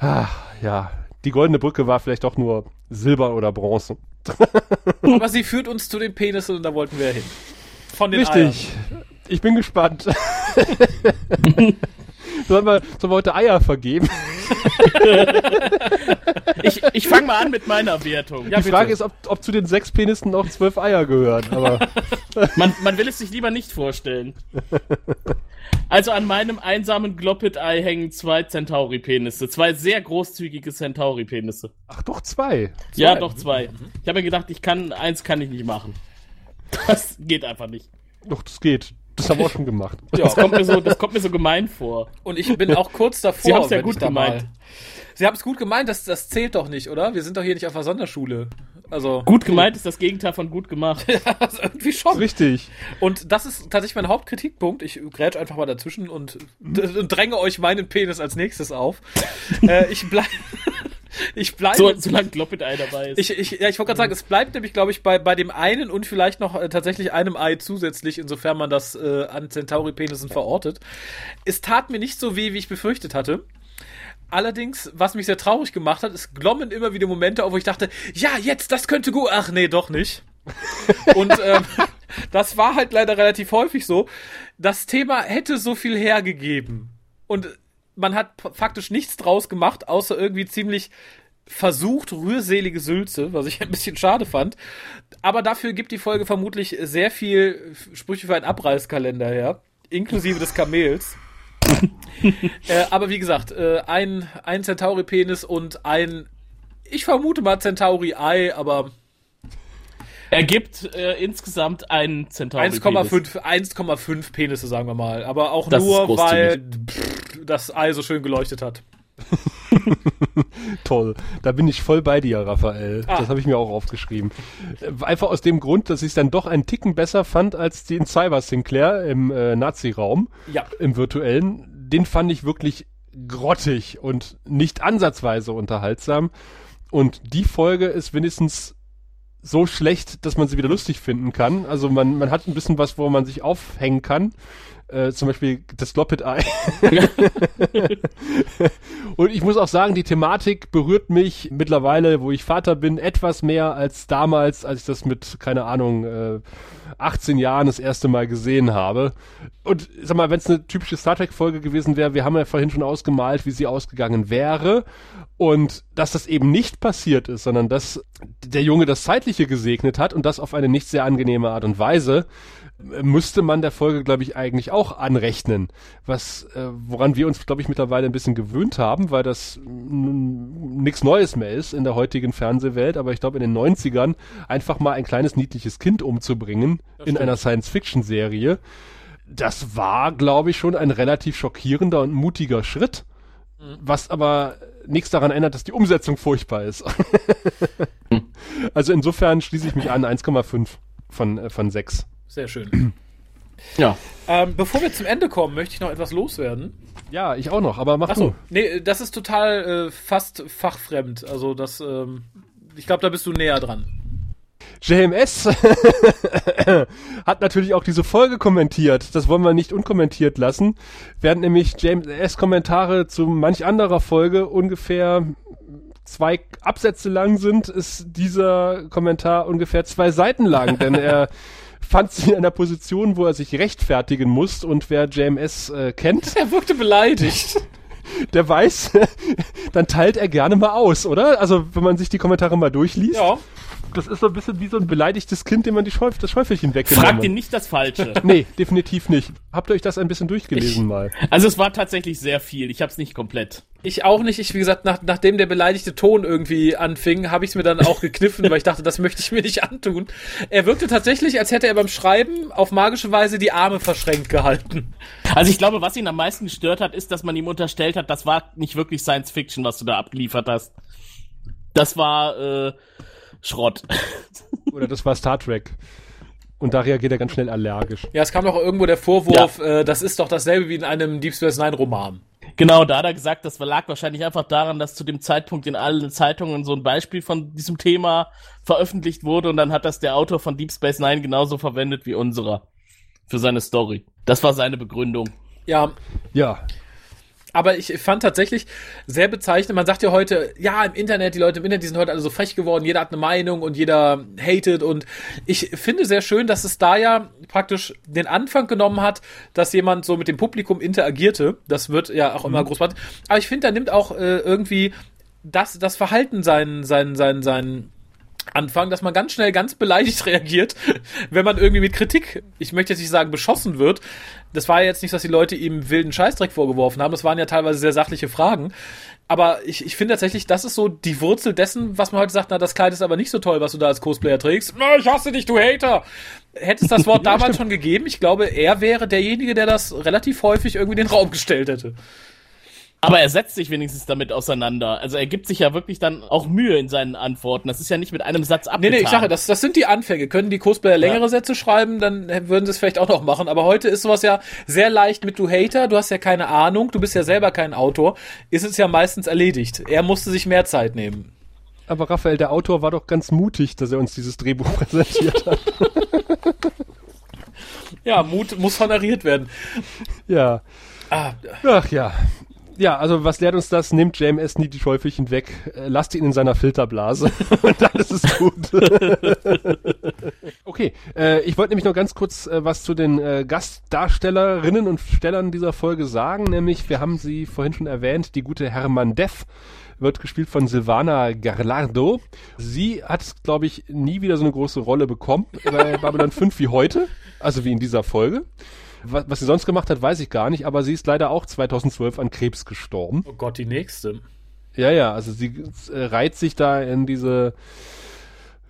ah, ja, die goldene Brücke war vielleicht doch nur Silber oder Bronze. Aber sie führt uns zu den Penissen und da wollten wir hin. Von den Richtig. Ich bin gespannt. sollen, wir, sollen wir heute Eier vergeben? Ich, ich fange mal an mit meiner Wertung. Ja, die Frage bitte. ist, ob, ob zu den sechs Penissen noch zwölf Eier gehören. Aber Man, man will es sich lieber nicht vorstellen. Also an meinem einsamen Gloppet-Ei hängen zwei Centauri-Penisse. Zwei sehr großzügige Centauri-Penisse. ach doch zwei. Ja, doch zwei. Ich habe mir gedacht, ich kann, eins kann ich nicht machen. Das geht einfach nicht. Doch, das geht. Das haben wir auch schon gemacht. Das kommt mir so, das kommt mir so gemein vor. Und ich bin auch kurz davor. Sie haben's ja wenn gut gemeint. Sie haben es gut gemeint, das, das zählt doch nicht, oder? Wir sind doch hier nicht auf der Sonderschule. Also, Gut gemeint ist das Gegenteil von gut gemacht. also irgendwie schon. Richtig. Und das ist tatsächlich mein Hauptkritikpunkt. Ich grätsch einfach mal dazwischen und, und dränge euch meinen Penis als nächstes auf. äh, ich bleib. Ich bleibe. So, solange Gloppet-Ei dabei ist. ich, ich, ja, ich wollte gerade sagen, es bleibt nämlich, glaube ich, bei, bei dem einen und vielleicht noch äh, tatsächlich einem Ei zusätzlich, insofern man das äh, an Centauri-Penissen verortet. Es tat mir nicht so weh, wie ich befürchtet hatte. Allerdings, was mich sehr traurig gemacht hat, es glommen immer wieder Momente auf, wo ich dachte, ja, jetzt, das könnte gut. Ach nee, doch nicht. Und ähm, das war halt leider relativ häufig so. Das Thema hätte so viel hergegeben. Und man hat faktisch nichts draus gemacht, außer irgendwie ziemlich versucht rührselige Sülze, was ich ein bisschen schade fand. Aber dafür gibt die Folge vermutlich sehr viel Sprüche für einen Abreißkalender her, inklusive des Kamels. äh, aber wie gesagt, äh, ein, ein Centauri-Penis und ein, ich vermute mal Centauri-Ei, aber Er gibt äh, insgesamt einen Centauri-Penis. 1,5 1,5 Penisse, sagen wir mal. Aber auch Das nur, weil pff, das Ei so schön geleuchtet hat. Toll. Da bin ich voll bei dir, Raphael. Ah. Das habe ich mir auch aufgeschrieben. Einfach aus dem Grund, dass ich es dann doch einen Ticken besser fand als den Cyber Sinclair im äh, Nazi-Raum, Ja. im virtuellen. den fand ich wirklich grottig und nicht ansatzweise unterhaltsam. Und die Folge ist wenigstens so schlecht, dass man sie wieder lustig finden kann. Also man, man hat ein bisschen was, wo man sich aufhängen kann. Äh, zum Beispiel das Loppet Eye. und ich muss auch sagen, die Thematik berührt mich mittlerweile, wo ich Vater bin, etwas mehr als damals, als ich das mit, keine Ahnung, äh, 18 Jahren das erste Mal gesehen habe. Und sag mal, wenn es eine typische Star Trek-Folge gewesen wäre, wir haben ja vorhin schon ausgemalt, wie sie ausgegangen wäre. Und dass das eben nicht passiert ist, sondern dass der Junge das Zeitliche gesegnet hat und das auf eine nicht sehr angenehme Art und Weise, müsste man der Folge, glaube ich, eigentlich auch anrechnen. Was, äh, woran wir uns, glaube ich, mittlerweile ein bisschen gewöhnt haben, weil das nichts Neues mehr ist in der heutigen Fernsehwelt, aber ich glaube in den 90ern einfach mal ein kleines niedliches Kind umzubringen in einer Science-Fiction-Serie, das war, glaube ich, schon ein relativ schockierender und mutiger Schritt, mhm. was aber nichts daran ändert, dass die Umsetzung furchtbar ist. also insofern schließe ich mich an, 1,5 von, äh, von 6. Sehr schön. Ja. Ähm, bevor wir zum Ende kommen, möchte ich noch etwas loswerden. Ja, ich auch noch, aber mach Achso, du. Nee, das ist total äh, fast fachfremd. Also das, ähm, ich glaube, da bist du näher dran. JMS hat natürlich auch diese Folge kommentiert. Das wollen wir nicht unkommentiert lassen. Während nämlich JMS Kommentare zu manch anderer Folge ungefähr zwei Absätze lang sind, ist dieser Kommentar ungefähr zwei Seiten lang, denn er fand sie in einer Position, wo er sich rechtfertigen muss und wer JMS äh, kennt. Er wirkte beleidigt. Der weiß, dann teilt er gerne mal aus, oder? Also, wenn man sich die Kommentare mal durchliest. Ja das ist so ein bisschen wie so ein beleidigtes Kind, dem man die Schäuf das Schäufelchen weggenommen Fragt ihn nicht das Falsche. nee, definitiv nicht. Habt ihr euch das ein bisschen durchgelesen ich, mal? Also es war tatsächlich sehr viel. Ich hab's nicht komplett. Ich auch nicht. Ich, wie gesagt, nach, nachdem der beleidigte Ton irgendwie anfing, habe ich es mir dann auch gekniffen, weil ich dachte, das möchte ich mir nicht antun. Er wirkte tatsächlich, als hätte er beim Schreiben auf magische Weise die Arme verschränkt gehalten. Also ich glaube, was ihn am meisten gestört hat, ist, dass man ihm unterstellt hat, das war nicht wirklich Science Fiction, was du da abgeliefert hast. Das war äh, Schrott. Oder das war Star Trek. Und da reagiert er ganz schnell allergisch. Ja, es kam doch irgendwo der Vorwurf, ja. äh, das ist doch dasselbe wie in einem Deep Space Nine Roman. Genau, da hat er gesagt, das lag wahrscheinlich einfach daran, dass zu dem Zeitpunkt in allen Zeitungen so ein Beispiel von diesem Thema veröffentlicht wurde und dann hat das der Autor von Deep Space Nine genauso verwendet wie unserer für seine Story. Das war seine Begründung. Ja. Ja aber ich fand tatsächlich sehr bezeichnend, man sagt ja heute, ja, im Internet, die Leute im Internet, die sind heute alle so frech geworden, jeder hat eine Meinung und jeder hatet und ich finde sehr schön, dass es da ja praktisch den Anfang genommen hat, dass jemand so mit dem Publikum interagierte. Das wird ja auch immer mhm. großartig. Aber ich finde, da nimmt auch äh, irgendwie das, das Verhalten sein, sein, sein, sein, Anfang, dass man ganz schnell ganz beleidigt reagiert, wenn man irgendwie mit Kritik, ich möchte jetzt nicht sagen beschossen wird. Das war ja jetzt nicht, dass die Leute ihm wilden Scheißdreck vorgeworfen haben, das waren ja teilweise sehr sachliche Fragen. Aber ich, ich finde tatsächlich, das ist so die Wurzel dessen, was man heute sagt, na, das Kleid ist aber nicht so toll, was du da als Cosplayer trägst. Na, ich hasse dich, du Hater! Hätte es das Wort ja, damals stimmt. schon gegeben, ich glaube, er wäre derjenige, der das relativ häufig irgendwie in den Raum gestellt hätte. Aber er setzt sich wenigstens damit auseinander. Also er gibt sich ja wirklich dann auch Mühe in seinen Antworten. Das ist ja nicht mit einem Satz abgetan. Nee, nee, ich sage, das, das sind die Anfänge. Können die Cosplayer längere ja. Sätze schreiben, dann würden sie es vielleicht auch noch machen. Aber heute ist sowas ja sehr leicht mit du Hater, du hast ja keine Ahnung, du bist ja selber kein Autor, ist es ja meistens erledigt. Er musste sich mehr Zeit nehmen. Aber Raphael, der Autor war doch ganz mutig, dass er uns dieses Drehbuch präsentiert hat. ja, Mut muss honoriert werden. Ja. Ah. Ach ja ja, also was lehrt uns das? Nimmt JMS nie die Schäufelchen weg, äh, lasst ihn in seiner Filterblase und dann ist es gut. okay, äh, ich wollte nämlich noch ganz kurz äh, was zu den äh, Gastdarstellerinnen und Stellern dieser Folge sagen, nämlich wir haben sie vorhin schon erwähnt, die gute Hermann Deff wird gespielt von Silvana Garlardo. Sie hat, glaube ich, nie wieder so eine große Rolle bekommen bei Babylon 5 wie heute, also wie in dieser Folge. Was, was sie sonst gemacht hat, weiß ich gar nicht, aber sie ist leider auch 2012 an Krebs gestorben. Oh Gott, die nächste. Ja, ja, also sie äh, reiht sich da in diese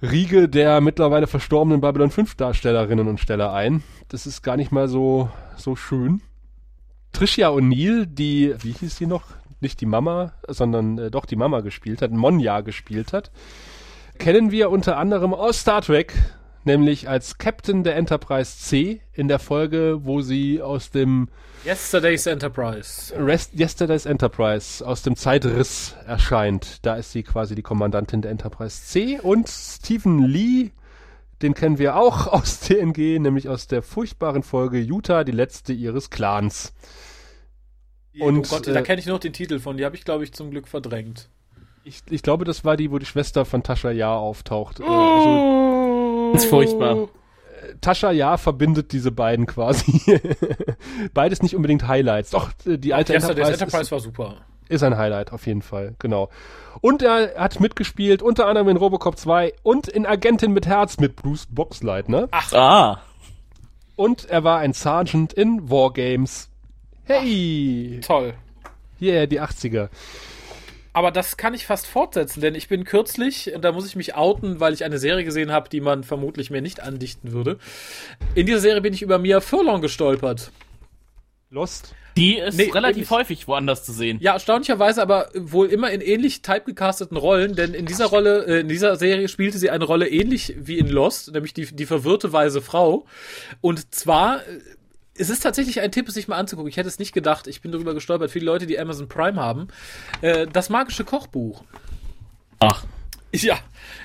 Riege der mittlerweile verstorbenen Babylon 5 Darstellerinnen und Steller ein. Das ist gar nicht mal so, so schön. Tricia O'Neill, die, wie hieß sie noch? Nicht die Mama, sondern äh, doch die Mama gespielt hat, Monja gespielt hat. Kennen wir unter anderem aus Star Trek nämlich als Captain der Enterprise C in der Folge, wo sie aus dem Yesterday's Enterprise. Rest, Yesterday's Enterprise aus dem Zeitriss erscheint. Da ist sie quasi die Kommandantin der Enterprise C und Stephen Lee, den kennen wir auch aus TNG, nämlich aus der furchtbaren Folge Utah, die letzte ihres Clans. Und, oh Gott, äh, da kenne ich noch den Titel von, die habe ich glaube ich zum Glück verdrängt. Ich, ich glaube, das war die, wo die Schwester von Tascha Ja auftaucht. Oh. Also, das ist furchtbar. Tascha Ja verbindet diese beiden quasi. Beides nicht unbedingt Highlights. Doch, äh, die alte Ach, Enterprise, Enterprise ist, war super. Ist ein Highlight, auf jeden Fall, genau. Und er hat mitgespielt, unter anderem in Robocop 2 und in Agentin mit Herz mit Bruce Boxleitner. Ach. Ah. Und er war ein Sergeant in Wargames. Hey! Ach, toll. Yeah, die 80er. Aber das kann ich fast fortsetzen, denn ich bin kürzlich, da muss ich mich outen, weil ich eine Serie gesehen habe, die man vermutlich mir nicht andichten würde. In dieser Serie bin ich über Mia Furlong gestolpert. Lost? Die ist nee, relativ ähnlich. häufig woanders zu sehen. Ja, erstaunlicherweise aber wohl immer in ähnlich typegecasteten Rollen, denn in dieser Rolle, äh, in dieser Serie spielte sie eine Rolle ähnlich wie in Lost, nämlich die, die verwirrte weise Frau. Und zwar äh, es ist tatsächlich ein Tipp, es sich mal anzugucken. Ich hätte es nicht gedacht. Ich bin darüber gestolpert. Viele Leute, die Amazon Prime haben. Äh, das magische Kochbuch. Ach. Ja,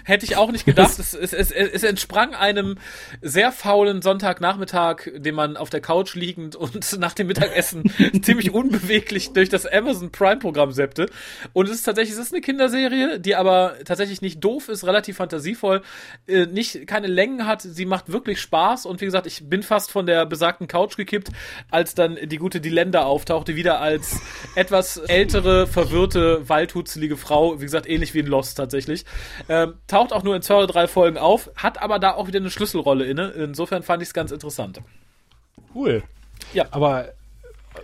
hätte ich auch nicht gedacht. es, es, es, es entsprang einem sehr faulen Sonntagnachmittag, den man auf der Couch liegend und nach dem Mittagessen ziemlich unbeweglich durch das Amazon Prime Programm seppte. Und es ist tatsächlich, es ist eine Kinderserie, die aber tatsächlich nicht doof ist, relativ fantasievoll, äh, nicht keine Längen hat. Sie macht wirklich Spaß und wie gesagt, ich bin fast von der besagten Couch gekippt, als dann die gute Dilenda auftauchte, wieder als etwas ältere, verwirrte, waldhutzelige Frau, wie gesagt, ähnlich wie in Lost tatsächlich. Ähm, taucht auch nur in zwei oder drei Folgen auf, hat aber da auch wieder eine Schlüsselrolle inne. Insofern fand ich es ganz interessant. Cool. Ja. Aber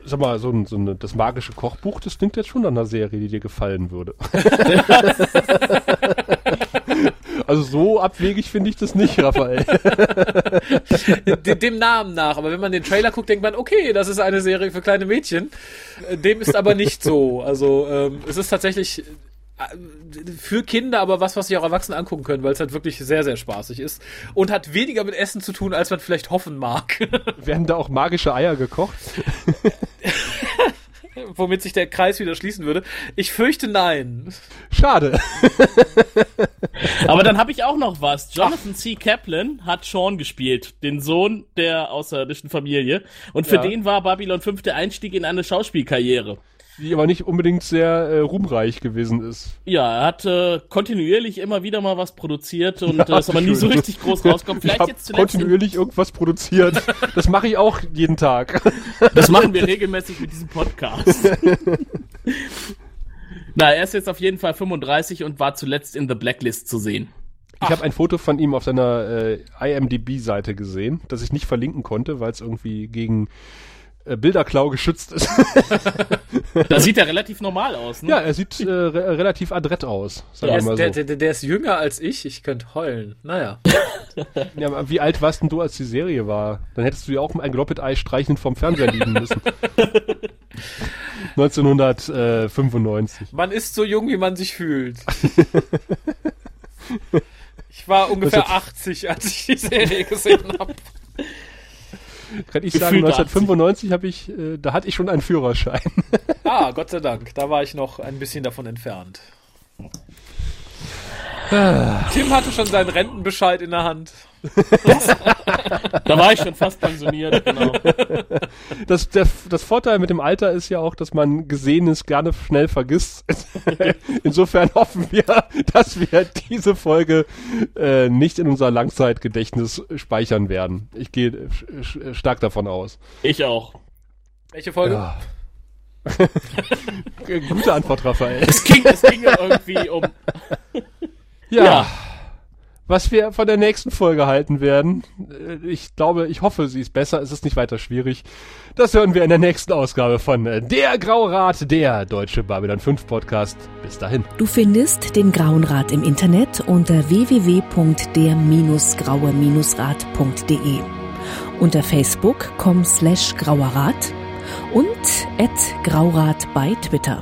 sag mal, so, ein, so eine, das magische Kochbuch, das klingt jetzt schon an einer Serie, die dir gefallen würde. also so abwegig finde ich das nicht, Raphael. Dem Namen nach, aber wenn man den Trailer guckt, denkt man, okay, das ist eine Serie für kleine Mädchen. Dem ist aber nicht so. Also ähm, es ist tatsächlich für Kinder, aber was, was sich auch Erwachsene angucken können, weil es halt wirklich sehr, sehr spaßig ist. Und hat weniger mit Essen zu tun, als man vielleicht hoffen mag. Werden da auch magische Eier gekocht? Womit sich der Kreis wieder schließen würde. Ich fürchte nein. Schade. aber dann habe ich auch noch was. Jonathan Ach. C. Kaplan hat Sean gespielt, den Sohn der außerirdischen Familie. Und für ja. den war Babylon 5 der Einstieg in eine Schauspielkarriere die aber nicht unbedingt sehr äh, ruhmreich gewesen ist. Ja, er hat äh, kontinuierlich immer wieder mal was produziert und ja, äh, ist aber nie so richtig groß rausgekommen. Vielleicht jetzt zuletzt kontinuierlich irgendwas produziert. Das mache ich auch jeden Tag. Das machen wir regelmäßig mit diesem Podcast. Na, er ist jetzt auf jeden Fall 35 und war zuletzt in The Blacklist zu sehen. Ich habe ein Foto von ihm auf seiner äh, IMDb-Seite gesehen, das ich nicht verlinken konnte, weil es irgendwie gegen äh, Bilderklau geschützt ist. da sieht er relativ normal aus, ne? Ja, er sieht äh, re relativ adrett aus. Wir mal so. der, der, der, ist jünger als ich, ich könnte heulen. Naja. ja, wie alt warst denn du, als die Serie war? Dann hättest du ja auch ein Gloppet-Ei streichelnd vom Fernseher liegen müssen. 1995. Man ist so jung, wie man sich fühlt. ich war ungefähr 80, als ich die Serie gesehen habe. Kann ich sagen, 1995 habe ich, äh, da hatte ich schon einen Führerschein. ah, Gott sei Dank. Da war ich noch ein bisschen davon entfernt. Tim hatte schon seinen Rentenbescheid in der Hand. da war ich schon fast pensioniert, genau. Das, der, das Vorteil mit dem Alter ist ja auch, dass man Gesehenes gerne schnell vergisst. Insofern hoffen wir, dass wir diese Folge äh, nicht in unser Langzeitgedächtnis speichern werden. Ich gehe stark davon aus. Ich auch. Welche Folge? Ja. Gute Antwort, Raphael. Es ging, es ging ja irgendwie um. Ja. ja was wir von der nächsten Folge halten werden. Äh, ich glaube, ich hoffe, sie ist besser. Es ist nicht weiter schwierig. Das hören wir in der nächsten Ausgabe von äh, Der Graurat, der deutsche Babylon 5 Podcast. Bis dahin. Du findest den Grauen Rat im Internet unter www.der-graue-rat.de unter facebook.com slash grauerrat und at graurat bei Twitter.